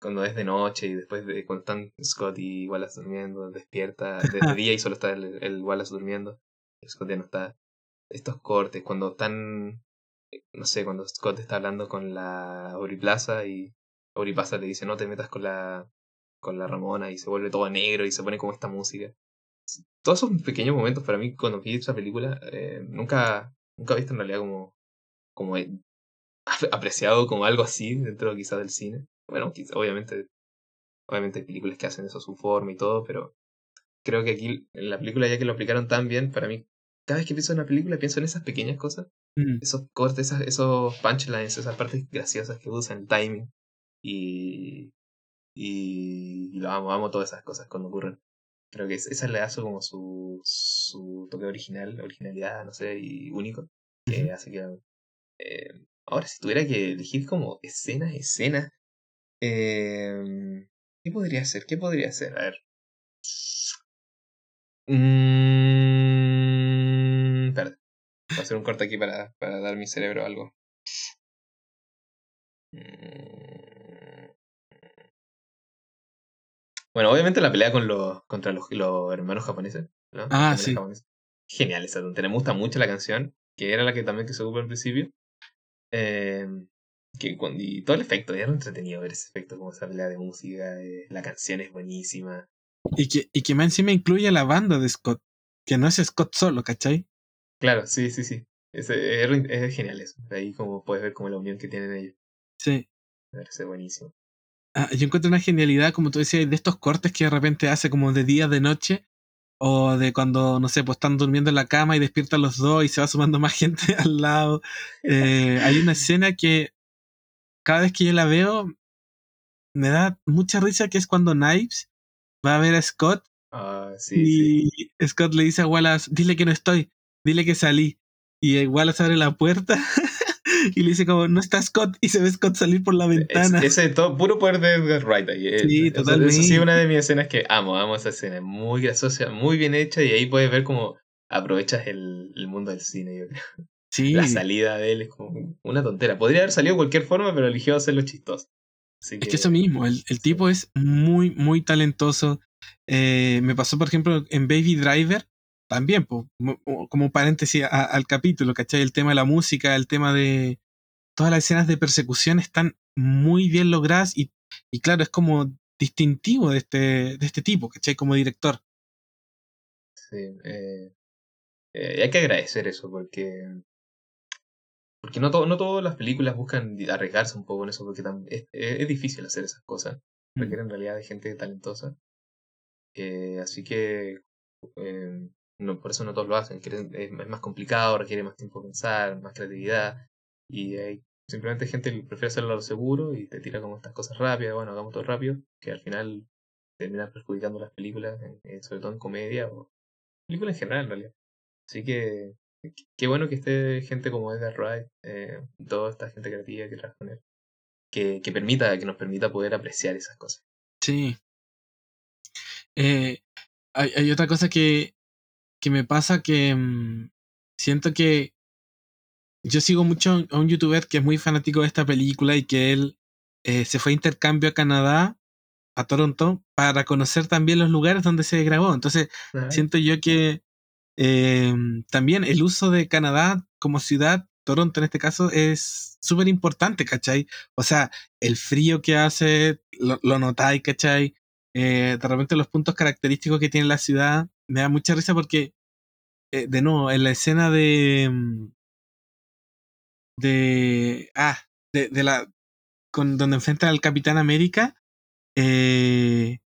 Cuando es de noche y después de cuando están Scott y Wallace durmiendo, despierta desde día y solo está el, el Wallace durmiendo. Scott ya no está. Estos cortes, cuando están no sé, cuando Scott está hablando con la Auriplaza y Auriplaza le dice no te metas con la con la Ramona y se vuelve todo negro y se pone como esta música. Todos esos pequeños momentos para mí cuando vi esa película eh, nunca nunca he visto en realidad como como apreciado como algo así dentro quizás del cine. Bueno, obviamente obviamente hay películas que hacen eso a su forma y todo, pero creo que aquí en la película ya que lo aplicaron tan bien, para mí cada vez que pienso en una película pienso en esas pequeñas cosas Mm. Esos cortes, esos punchlines, esas partes graciosas que usan, el timing. Y, y, lo amo, amo todas esas cosas cuando ocurren. Creo que esa le da como su, su toque original, originalidad, no sé, y único. Que hace que. Eh, ahora, si tuviera que elegir como escenas, escenas. Eh, ¿Qué podría ser? ¿Qué podría ser? A ver. Mmm. Hacer un corte aquí para, para dar mi cerebro algo. Mm. Bueno, obviamente la pelea con los, contra los, los hermanos japoneses. ¿no? Ah, sí. Genial esa tontería. Me gusta mucho la canción, que era la que también que se ocupó al principio. Eh, que, y todo el efecto, era entretenido ver ese efecto, como esa pelea de música. Eh, la canción es buenísima. Y que, y que más encima incluye a la banda de Scott, que no es Scott solo, ¿cachai? Claro, sí, sí, sí. Es, es, genial eso. Ahí como puedes ver como la unión que tienen ellos. Sí. Parece buenísimo. Ah, yo encuentro una genialidad, como tú decías, de estos cortes que de repente hace como de día, de noche, o de cuando, no sé, pues están durmiendo en la cama y despiertan los dos y se va sumando más gente al lado. Eh, hay una escena que cada vez que yo la veo me da mucha risa, que es cuando Knives va a ver a Scott ah, y Scott le dice a Wallace, dile que no estoy dile que salí. Y igual se abre la puerta y le dice como, no está Scott, y se ve Scott salir por la ventana. ese todo, puro poder de Edgar Wright ahí. Eh. Sí, totalmente. Eso sí, una de mis escenas que amo, amo esa escena. Muy graciosa, muy bien hecha, y ahí puedes ver cómo aprovechas el, el mundo del cine, yo creo. Sí. La salida de él es como una tontera. Podría haber salido de cualquier forma, pero eligió hacerlo chistoso. Es que eso mismo, el, el tipo es muy, muy talentoso. Eh, me pasó, por ejemplo, en Baby Driver, también, como paréntesis al capítulo, ¿cachai? El tema de la música, el tema de todas las escenas de persecución están muy bien logradas y, y claro, es como distintivo de este, de este tipo, ¿cachai? Como director. Sí, eh, eh, hay que agradecer eso porque porque no, todo, no todas las películas buscan arriesgarse un poco en eso, porque es, es, difícil hacer esas cosas. Mm. Requieren en realidad de gente talentosa. Eh, así que eh, no, por eso no todos lo hacen. Es, más complicado, requiere más tiempo pensar, más creatividad. Y hay simplemente gente que prefiere hacerlo a lo seguro y te tira como estas cosas rápidas. Bueno, hagamos todo rápido, que al final termina perjudicando las películas, sobre todo en comedia o películas en general en realidad. Así que qué bueno que esté gente como Edgar Wright, eh, toda esta gente creativa que trabaja con él, que, que, permita, que nos permita poder apreciar esas cosas. Sí. Eh, hay, hay, otra cosa que, que me pasa que mm, siento que yo sigo mucho a un youtuber que es muy fanático de esta película y que él eh, se fue a intercambio a Canadá, a Toronto, para conocer también los lugares donde se grabó. Entonces, siento yo que eh, también el uso de Canadá como ciudad, Toronto en este caso, es súper importante, ¿cachai? O sea, el frío que hace, lo, notáis, ¿cachai? Eh, de repente los puntos característicos que tiene la ciudad, me da mucha risa porque, eh, de nuevo, en la escena de... Mm, de... Ah, de, de la... Con, donde enfrenta al Capitán América, eh,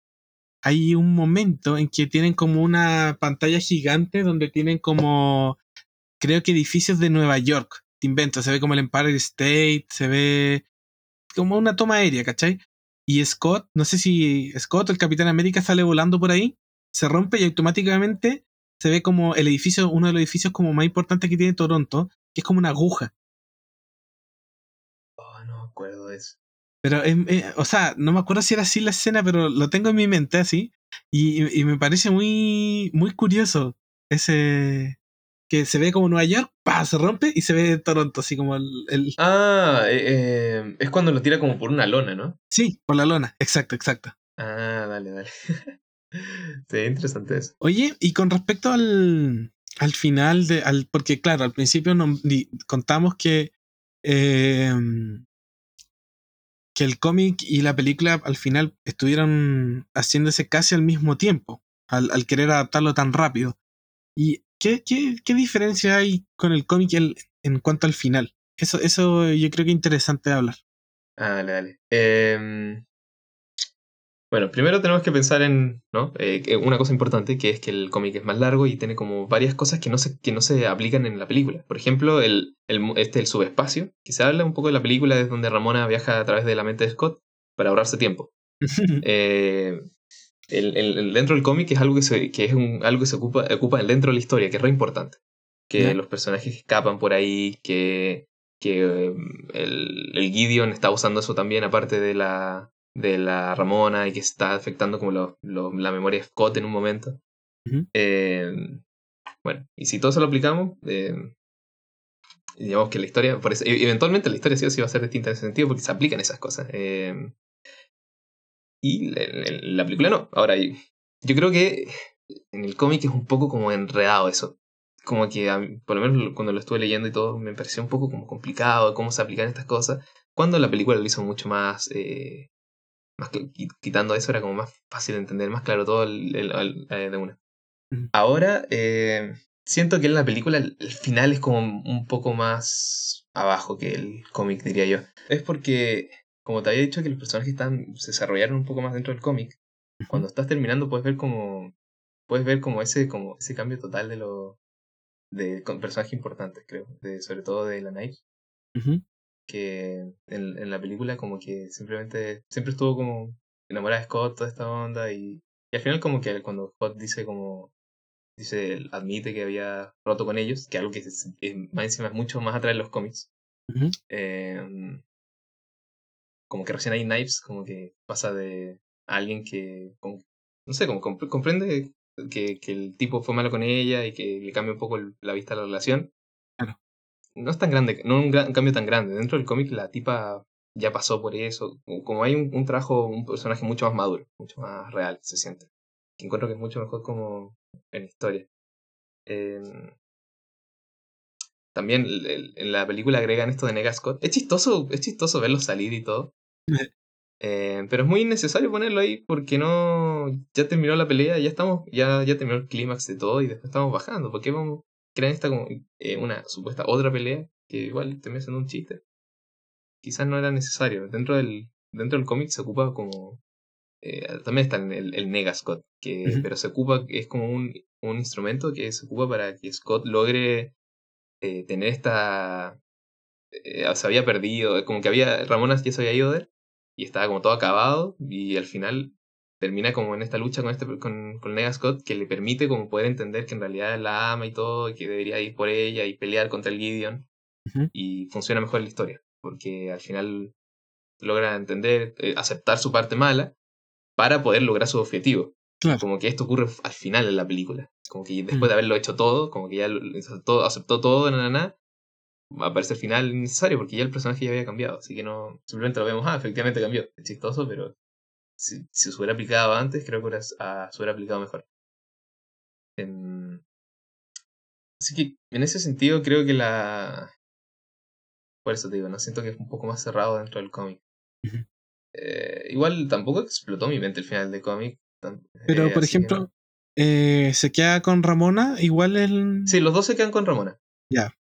hay un momento en que tienen como una pantalla gigante donde tienen como, creo que edificios de Nueva York. Te invento, se ve como el Empire State, se ve como una toma aérea, ¿cachai? Y Scott, no sé si Scott, el Capitán América, sale volando por ahí, se rompe y automáticamente se ve como el edificio, uno de los edificios como más importantes que tiene Toronto, que es como una aguja. Oh, no me acuerdo de eso. Pero, eh, o sea, no me acuerdo si era así la escena, pero lo tengo en mi mente así. Y, y, me parece muy, muy curioso ese que se ve como Nueva York, pa, se rompe y se ve Toronto, así como el... Ah, eh, eh, es cuando lo tira como por una lona, ¿no? Sí, por la lona, exacto, exacto. Ah, dale, dale. sí, interesante eso. Oye, y con respecto al, al final, de, al, porque claro, al principio no, contamos que eh, que el cómic y la película al final estuvieron haciéndose casi al mismo tiempo, al, al querer adaptarlo tan rápido. ¿Y qué, qué, qué diferencia hay con el cómic en cuanto al final? Eso, eso yo creo que es interesante hablar. Ah, dale, dale. Eh, bueno, primero tenemos que pensar en ¿no? Eh, una cosa importante, que es que el cómic es más largo y tiene como varias cosas que no se, que no se aplican en la película. Por ejemplo, el, el, este, el subespacio, que se habla un poco de la película, es donde Ramona viaja a través de la mente de Scott para ahorrarse tiempo. eh, el, dentro del cómic es algo que, se, que es un, algo que se ocupa, ocupa dentro de la historia, que es re importante. Que los personajes escapan por ahí, que, que el, el Gideon está usando eso también, aparte de la, de la Ramona y que está afectando como lo, la memoria de Scott en un momento. Eh, bueno, y si todo eso lo aplicamos, eh, digamos que la historia, por eso, eventualmente la historia sí o sí va a ser distinta en ese sentido porque se aplican esas cosas. Eh, y la, película no. Ahora, yo creo que en el cómic es un poco como enredado eso. Como que, por lo menos cuando lo estuve leyendo y todo, me pareció un poco como complicado cómo se aplican estas cosas. Cuando la película lo hizo mucho más más quitando eso era como más fácil de entender, más claro todo el, de una. Ahora, eh, siento que en la película el, final es como un poco más abajo que el cómic, diría yo. Es porque, como te había dicho, que los personajes están, se desarrollaron un poco más dentro del cómic. Cuando estás terminando puedes ver como puedes ver como ese como ese cambio total de lo de personajes importantes creo de sobre todo de la Knife que en, en, la película como que simplemente siempre estuvo como enamorada de Scott, toda esta onda y, y al final como que cuando Scott dice como dice admite que había roto con ellos, que algo que es, más encima es mucho más atrás de los cómics. Em, como que recién hay Knives, como que pasa de alguien que, no sé, como comprende que, que, el tipo fue malo con ella y que le cambia un poco la vista a la relación. No es tan grande, no un, gran, cambio tan grande. Dentro del cómic la tipa ya pasó por eso. Como hay un, trajo, un personaje mucho más maduro, mucho más real, se siente. Que encuentro que es mucho mejor como en historia. Em, también en la película agregan esto de Nega Scott. Es chistoso, es chistoso verlo salir y todo. Em, pero es muy innecesario ponerlo ahí porque no. Ya terminó la pelea, ya estamos. Ya, ya terminó el clímax de todo y después estamos bajando. ¿Por qué vamos, crean esta como eh, una supuesta otra pelea que igual termina siendo un chiste. Quizás no era necesario. Dentro del, dentro del cómic se ocupa como... eh, también está el, el Nega Scott, que, pero se ocupa, es como un, un instrumento que se ocupa para que Scott logre eh, tener esta... se había perdido, como que había... Ramona ya se había ido de él y estaba como todo acabado y al final termina como en esta lucha con este con, con Nega Scott que le permite como poder entender que en realidad la ama y todo y que debería ir por ella y pelear contra el Gideon. Y funciona mejor la historia porque al final logra entender eh, aceptar su parte mala para poder lograr su objetivo. Claro. como que esto ocurre al final en la película. Como que después Mm. de haberlo hecho todo como que ya lo- aceptó, aceptó todo na, na, na, aparece el final innecesario porque ya el personaje ya había cambiado. Así que no simplemente lo vemos ah efectivamente cambió es chistoso pero si, si se hubiera aplicado antes, creo que hubiera, ah, se hubiera aplicado mejor. En- Así que en ese sentido creo que la... Por eso te digo, no siento que es un poco más cerrado dentro del cómic. Eh, igual tampoco explotó mi mente el final del cómic. Pero, eh, por que ejemplo, no. eh, se queda con Ramona, igual el. Sí, los dos se quedan con Ramona. Ya.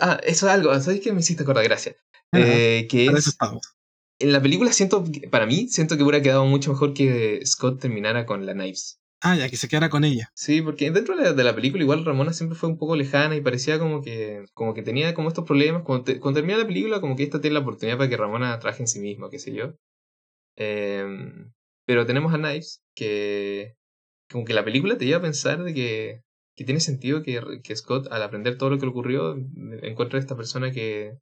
Ah, eso es algo, ¿sabes qué me hiciste acordar? Gracias. Eh, que para es- eso estamos. En la película siento, para mí, siento que hubiera quedado mucho mejor que Scott terminara con la Knives. Ah, ya, que se quedara con ella. Sí, porque dentro de la, de la película igual Ramona siempre fue un poco lejana y parecía como que como que tenía como estos problemas. Cuando, te- cuando termina la película como que esta tiene la oportunidad para que Ramona traje en sí misma, qué sé yo. Em, pero tenemos a Knives que como que la película te lleva a pensar de que, que tiene sentido que, que Scott al aprender todo lo que le ocurrió encuentre a esta persona que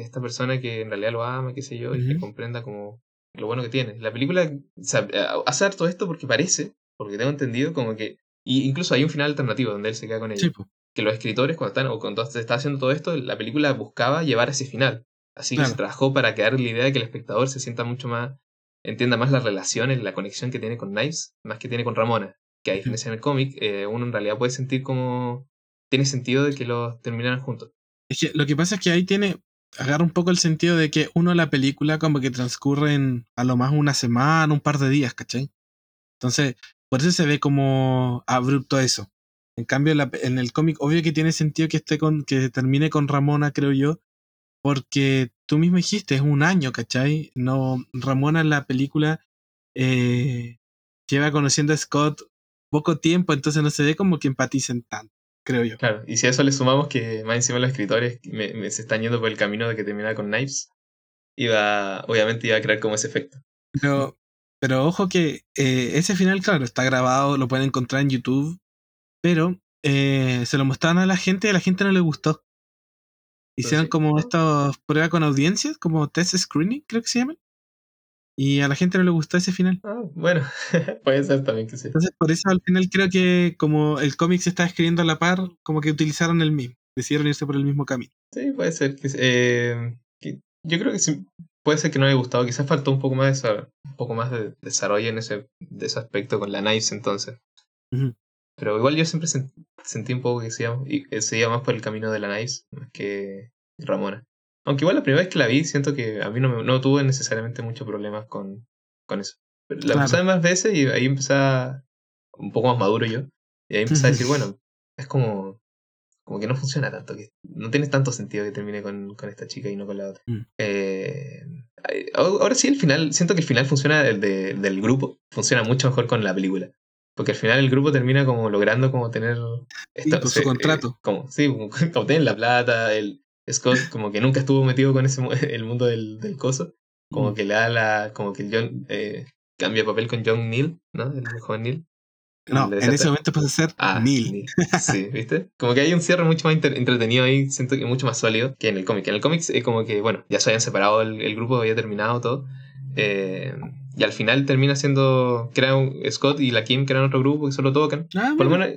esta persona que en realidad lo ama, qué sé yo, y que comprenda como lo bueno que tiene. La película sea, hace todo esto porque parece, porque tengo entendido, como que. Y incluso hay un final alternativo donde él se queda con ella. Sí. Que los escritores, cuando están, o cuando se está haciendo todo esto, la película buscaba llevar a ese final. Así que se trabajó para quedar la idea de que el espectador se sienta mucho más. entienda más la relación, la conexión que tiene con Knives, más que tiene con Ramona. Que a diferencia en el cómic, eh, uno en realidad puede sentir como. Tiene sentido de que los terminaran juntos. Es que lo que pasa es que ahí tiene. Agarra un poco el sentido de que uno la película como que transcurre en a lo más una semana, un par de días, ¿cachai? Entonces, por eso se ve como abrupto eso. En cambio, la- en el cómic, obvio que tiene sentido que esté con, que termine con Ramona, creo yo, porque tú mismo dijiste, es un año, ¿cachai? No, Ramona en la película eh, lleva conociendo a Scott poco tiempo, entonces no se ve como que empaticen tanto, creo yo. Claro, y si a eso le sumamos que más encima los escritores me, me- se están yendo por el camino de que termina con Knives, iba, obviamente iba a crear como ese efecto. Pero, pero ojo que eh, ese final, claro, está grabado, lo pueden encontrar en YouTube, pero eh, se lo mostraron a la gente y a la gente no le gustó. Hicieron sí. como estas pruebas con audiencias, como test screening, creo que se llaman. Y a la gente no le gustó ese final. Ah, bueno, puede ser también que sí. Entonces, por eso al final creo que como el cómic se está escribiendo a la par, como que utilizaron el mismo. Decidieron irse por el mismo camino. Sí, puede ser. Que, eh, que- yo creo que sí, puede ser que no haya gustado. Quizás faltó un poco más de, un poco más de desarrollo en ese, de ese aspecto con la Knives entonces. Pero igual yo siempre sen- sentí un poco que se iba, y- que se iba más por el camino de la Knives más que Ramona. Aunque igual la primera vez que la vi siento que a mí no, me- no tuve necesariamente muchos problemas con, con eso. Pero la Claro. empecé a ver más veces y ahí empecé a- un poco más maduro yo. Y ahí empecé a decir, bueno, es como, como que no funciona tanto, que no tiene tanto sentido que termine con, con esta chica y no con la otra. Mm. Eh, ahora sí, el final, siento que el final funciona el de- del grupo, funciona mucho mejor con la película. Porque al final el grupo termina como logrando como tener esta- por su contrato. como, sí, como, como tienen la plata, el Scott como que nunca estuvo metido con ese el mundo del, del coso. Como Mm. que le da la. como que John eh, cambia papel con John Neal, ¿no? El joven Neal. No, en ese momento pasa a ser Ah, Neil. Neil. Sí, ¿viste? Como que hay un cierre mucho más entretenido ahí, siento que mucho más sólido que en el cómic. En el cómic es como que, bueno, ya se habían separado, el, el grupo había terminado todo. eh, y al final termina siendo, crean Scott y la Kim crean otro grupo que solo tocan. Ah, Por lo menos,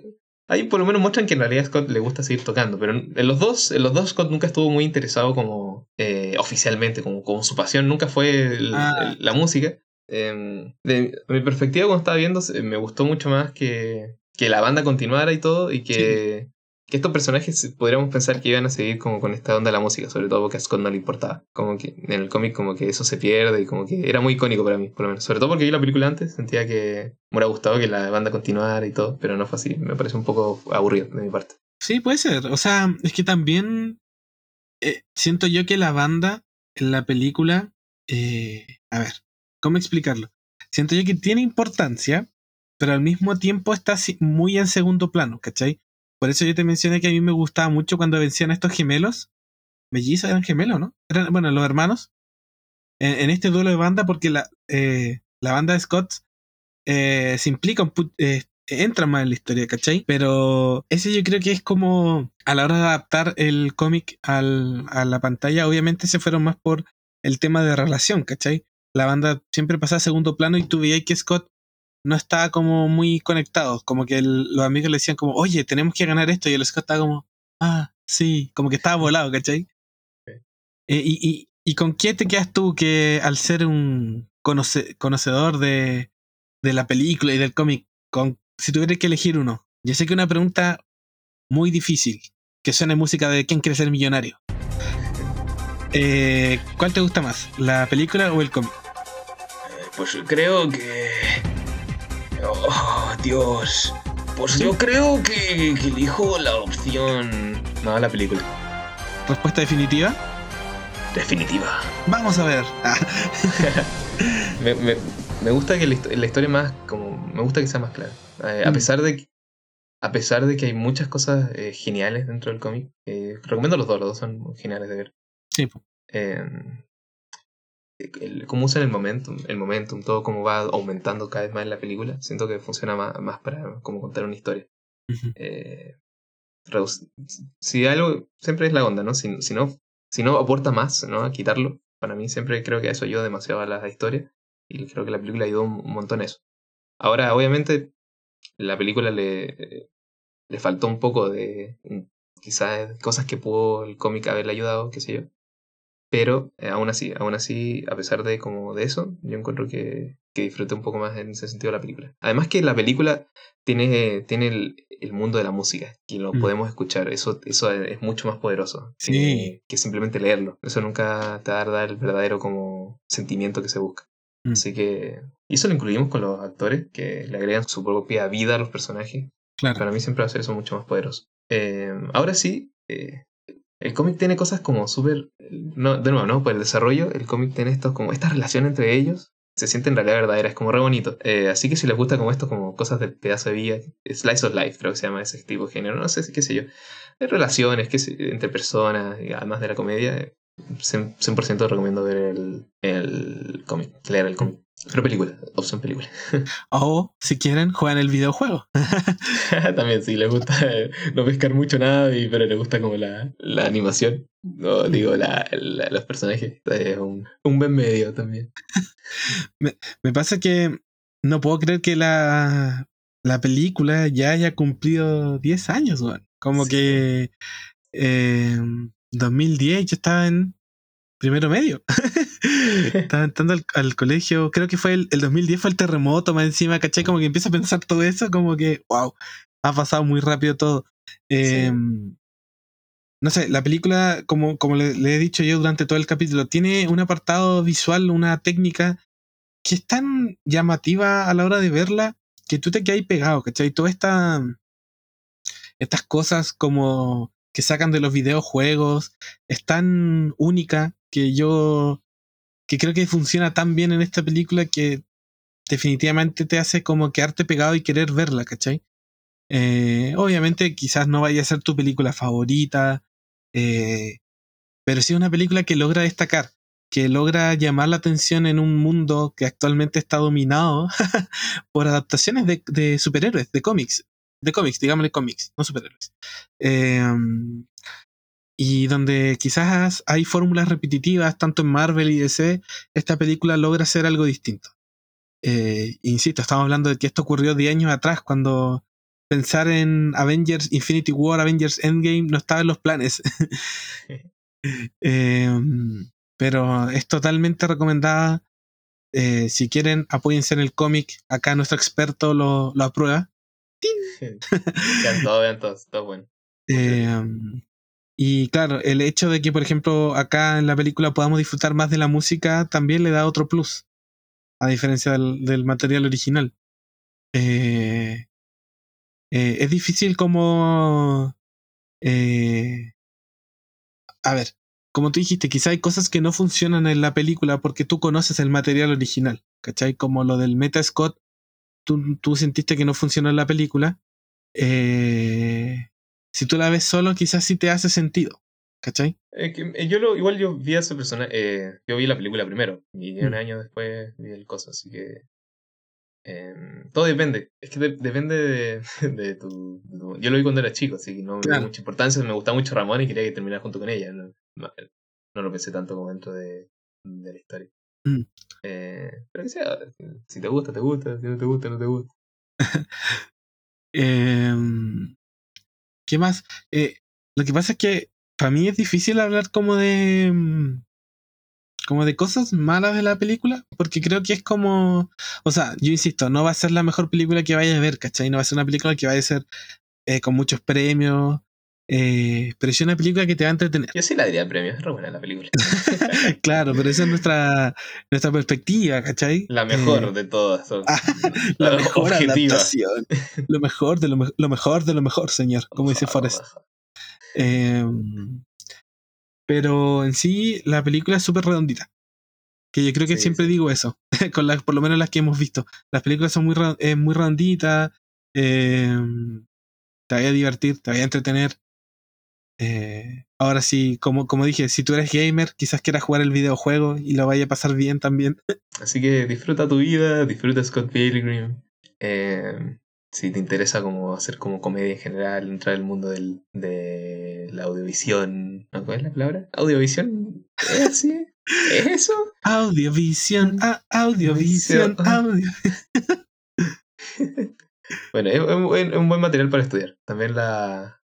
ahí por lo menos muestran que en realidad Scott le gusta seguir tocando. Pero en los dos, en los dos Scott nunca estuvo muy interesado como eh, oficialmente, como, como su pasión nunca fue el- Ah. el- la música. Eh, de mi perspectiva cuando estaba viendo, me gustó mucho más que, que la banda continuara y todo, y que, que estos personajes podríamos pensar que iban a seguir como con esta onda de la música, sobre todo porque a Scott no le importaba. Como que en el cómic como que eso se pierde y como que era muy icónico para mí, por lo menos. Sobre todo porque vi la película antes, sentía que me hubiera gustado que la banda continuara y todo, pero no fue así. Me pareció un poco aburrido de mi parte. Sí, puede ser. O sea, es que también eh, siento yo que la banda en la película, eh, a ver, ¿cómo explicarlo? Siento yo que tiene importancia, pero al mismo tiempo está muy en segundo plano, ¿cachai? Por eso yo te mencioné que a mí me gustaba mucho cuando vencían a estos gemelos. Mellizos eran gemelos, ¿no? Eran, bueno, los hermanos. En, este duelo de banda, porque la, eh, la banda de Scott eh, se implica, eh, entra más en la historia, ¿cachai? Pero ese yo creo que es como a la hora de adaptar el cómic a la pantalla, obviamente se fueron más por el tema de relación, ¿cachai? La banda siempre pasaba a segundo plano y tú veías que Scott no estaba como muy conectado, como que el- los amigos le decían como, oye, tenemos que ganar esto, y el Scott estaba como, ah, sí, como que estaba volado, ¿cachai? Eh, y, y, ¿Y con qué te quedas tú que al ser un conoce- conocedor de, de la película y del cómic, con, si tuvieras que elegir uno? Yo sé que es una pregunta muy difícil, que suene música de ¿Quién quiere ser millonario? Eh, ¿Cuál te gusta más, la película o el cómic? Pues creo que. Dios. Pues yo creo que, que elijo la opción. No, la película. ¿Respuesta definitiva? Definitiva. Vamos a ver. Ah, Me, me- me gusta que la, histo- la historia más. como Me gusta que sea más clara. Eh, a Mm. pesar de que. A pesar de que hay muchas cosas eh, geniales dentro del cómic, eh, recomiendo los dos, los dos son geniales de ver. sí. Eh, el- cómo usan el momentum, el momentum, todo cómo va aumentando cada vez más en la película, siento que funciona más, más para como contar una historia. Eh, si algo, siempre es la onda, ¿no? Si, si no, si no aporta más, ¿no? A quitarlo, para mí siempre creo que eso ayuda demasiado a la historia y creo que la película ayudó un, un montón a eso. Ahora, obviamente, la película le, le faltó un poco de quizás cosas que pudo el cómic haberle ayudado, qué sé yo. Pero eh, aún así, aún así, a pesar de como de eso, yo encuentro que, que disfruté un poco más en ese sentido la película. Además que la película tiene, tiene el, el mundo de la música, que lo Mm. podemos escuchar. Eso, eso es mucho más poderoso Sí. que, que simplemente leerlo. Eso nunca te va a dar el verdadero como sentimiento que se busca. Mm. Así que... Y eso lo incluimos con los actores, que le agregan su propia vida a los personajes. Claro. Para mí siempre va a ser eso mucho más poderoso. Eh, ahora sí, eh, el cómic tiene cosas como súper... No, de nuevo, ¿no? Por el desarrollo, el cómic tiene estos, como esta relación entre ellos. Se siente en realidad verdadera, es como re bonito. Eh, así que si les gusta como esto, como cosas del pedazo de vida, Slice of Life creo que se llama ese tipo de género, no sé, qué sé yo. De relaciones qué sé, entre personas, además de la comedia, eh, 100%, 100% recomiendo ver el, el cómic, leer el cómic. Pero película, opción película. O, si quieren, juegan el videojuego. También, sí, le gusta eh, no pescar mucho nada, pero le gusta como la, la animación. No, digo, la, la- los personajes. Es un, un buen medio también. Me pasa que no puedo creer que la, la película ya haya cumplido 10 años, weón. Como Sí. que eh, 2010 yo estaba en primero medio. estaba entrando al, al colegio. Creo que fue el, el 2010 fue el terremoto más encima, ¿cachai? Como que empiezo a pensar todo eso, como que, wow, ha pasado muy rápido todo. Eh, No sé, la película, como, como le, le he dicho yo durante todo el capítulo, tiene un apartado visual, una técnica que es tan llamativa a la hora de verla que tú te quedas pegado, ¿cachai? Todas esta, estas cosas como que sacan de los videojuegos es tan única que yo que creo que funciona tan bien en esta película que definitivamente te hace como quedarte pegado y querer verla, ¿cachai? Eh, obviamente quizás no vaya a ser tu película favorita, eh, pero sí es una película que logra destacar, que logra llamar la atención en un mundo que actualmente está dominado por adaptaciones de, superhéroes, de cómics, de cómics, digámosle cómics, no superhéroes. Eh, y donde quizás hay fórmulas repetitivas tanto en Marvel y DC, esta película logra hacer algo distinto. Eh, insisto, estamos hablando de que esto ocurrió 10 años atrás, cuando pensar en Avengers Infinity War, Avengers Endgame no estaba en los planes. Eh, pero es totalmente recomendada. Eh, si quieren, apóyense en el cómic. Acá nuestro experto lo, lo aprueba. todo, todo, todo bueno. Eh, y claro, el hecho de que, por ejemplo, acá en la película podamos disfrutar más de la música también le da otro plus, a diferencia del, material original. Eh, eh, es difícil como Eh, a ver, como tú dijiste, quizá hay cosas que no funcionan en la película porque tú conoces el material original, ¿cachai? Como lo del Meta Scott, tú, tú sentiste que no funcionó en la película. Eh, si tú la ves solo, quizás sí te hace sentido, ¿cachai? Eh, que, eh, yo lo, igual yo vi a esa persona, eh, yo vi la película primero y un Mm. año después vi el coso, así que em, todo depende, es que de- depende de, de tu, de tu- Yo lo vi cuando era chico, así que no me dio mucha importancia, me gustaba mucho Ramón y quería que terminara junto con ella, no, no, no lo pensé tanto como dentro de, de la historia. Mm. Eh, pero que sea, si te gusta, te gusta, si no te gusta, no te gusta. Em, ¿Qué más? Eh, lo que pasa es que para mí es difícil hablar como de. mm, como de cosas malas de la película, porque creo que es como. O sea, yo insisto, no va a ser la mejor película que vaya a ver, ¿cachai? No va a ser una película que vaya a ser eh, con muchos premios, eh, pero es una película que te va a entretener. Yo sí la diría premio, es re buena la película. claro, pero esa es nuestra, nuestra perspectiva, ¿cachai? La mejor Eh, de todas. son- Ah, la la mejor objetiva. adaptación. Lo mejor de lo, me- lo mejor de lo mejor, señor, como dice Forrest. Eh, pero en sí, la película es súper redondita. Que yo creo que Sí, siempre sí. digo eso. Con las, por lo menos las que hemos visto. Las películas son muy, eh, muy redonditas. eh, te vaya a divertir, te vaya a entretener. Eh, ahora sí, como, como dije, si tú eres gamer, quizás quieras jugar el videojuego y lo vaya a pasar bien también. Así que disfruta tu vida, disfruta Scott Pilgrim. Eh, si te interesa como hacer como comedia en general, entrar al mundo del, de la audiovisión. ¿no? ¿Cuál es la palabra? ¿Audiovisión? ¿Es así? ¿Es eso? Audiovisión, ah, audiovisión, Audiovisión, audio. Bueno, es un buen material para estudiar. También la...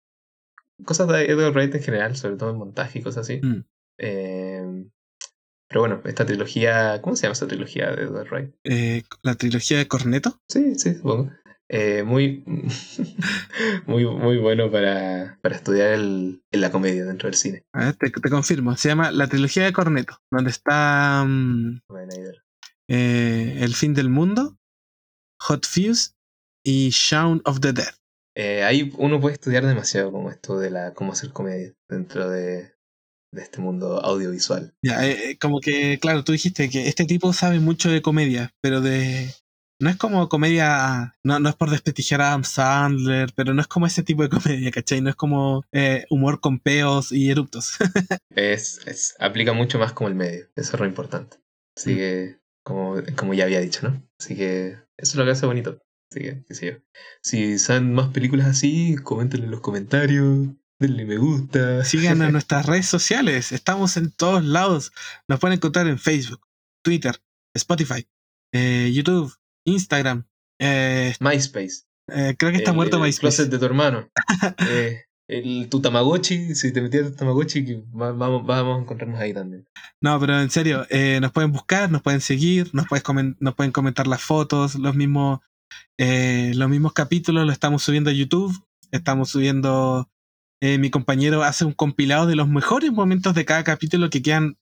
Cosas de Edgar Wright en general, sobre todo en montaje y cosas así. Mm. Eh, pero bueno, esta trilogía... ¿Cómo se llama esta trilogía de Edgar Wright? Eh, la trilogía de Corneto. Sí, sí, supongo. Eh, muy, muy, muy bueno para, para estudiar el, en la comedia dentro del cine. A ver, te, te confirmo. Se llama La trilogía de Corneto, donde está mm, eh, El fin del mundo, Hot Fuse y Shaun of the Dead. Eh, ahí uno puede estudiar demasiado como esto de la cómo hacer comedia dentro de, de este mundo audiovisual. Ya, eh, eh, como que, claro, tú dijiste que este tipo sabe mucho de comedia, pero de. No es como comedia. No, no es por desprestigiar a Adam Sandler, pero no es como ese tipo de comedia, ¿cachai? No es como eh, humor con peos y eruptos. Es, es, aplica mucho más como el medio, eso es lo importante. Así Mm. que, como, como ya había dicho, ¿no? Así que eso es lo que hace bonito. Así que, qué sé yo. Si saben más películas así, coméntenlo en los comentarios, denle me gusta. Sigan a nuestras redes sociales. Estamos en todos lados. Nos pueden encontrar en Facebook, Twitter, Spotify, eh, YouTube, Instagram. Eh, MySpace. eh, creo que está el, muerto el MySpace. closet de tu hermano. El, tu Tamagotchi, si te metías tu Tamagotchi, vamos, vamos a encontrarnos ahí también. No, pero en serio, eh, nos pueden buscar, nos pueden seguir, nos, puedes nos pueden comentar las fotos, los mismos, eh, los mismos capítulos los estamos subiendo a YouTube. Estamos subiendo. eh, mi compañero hace un compilado de los mejores momentos de cada capítulo que quedan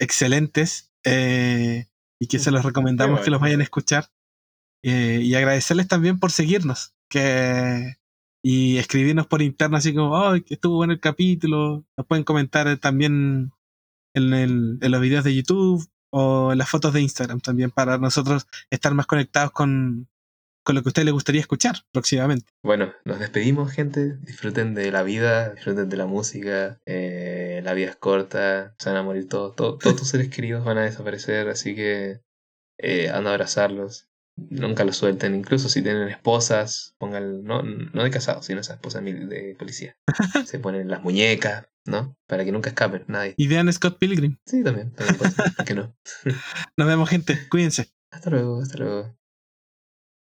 excelentes eh, y que se los recomendamos que los vayan a escuchar. Y agradecerles también por seguirnos que, y escribirnos por interno, así como, ¡ay, que estuvo bueno el capítulo! Nos pueden comentar también en, el- en los videos de YouTube o en las fotos de Instagram también para nosotros estar más conectados con, con lo que a ustedes les gustaría escuchar próximamente. Bueno, nos despedimos, gente. Disfruten de la vida, disfruten de la música. eh, la vida es corta, se van a morir todos. Todos, todos tus seres queridos van a desaparecer, así que eh, anda a abrazarlos. Nunca los suelten, incluso si tienen esposas, pongan, no, no de casados, sino esas esposas de policía. Se ponen las muñecas, ¿no? Para que nunca escapen, nadie. Y vean Scott Pilgrim. Sí, también, también puede ser, ¿por qué no? Nos vemos, gente. Cuídense. Hasta luego, hasta luego.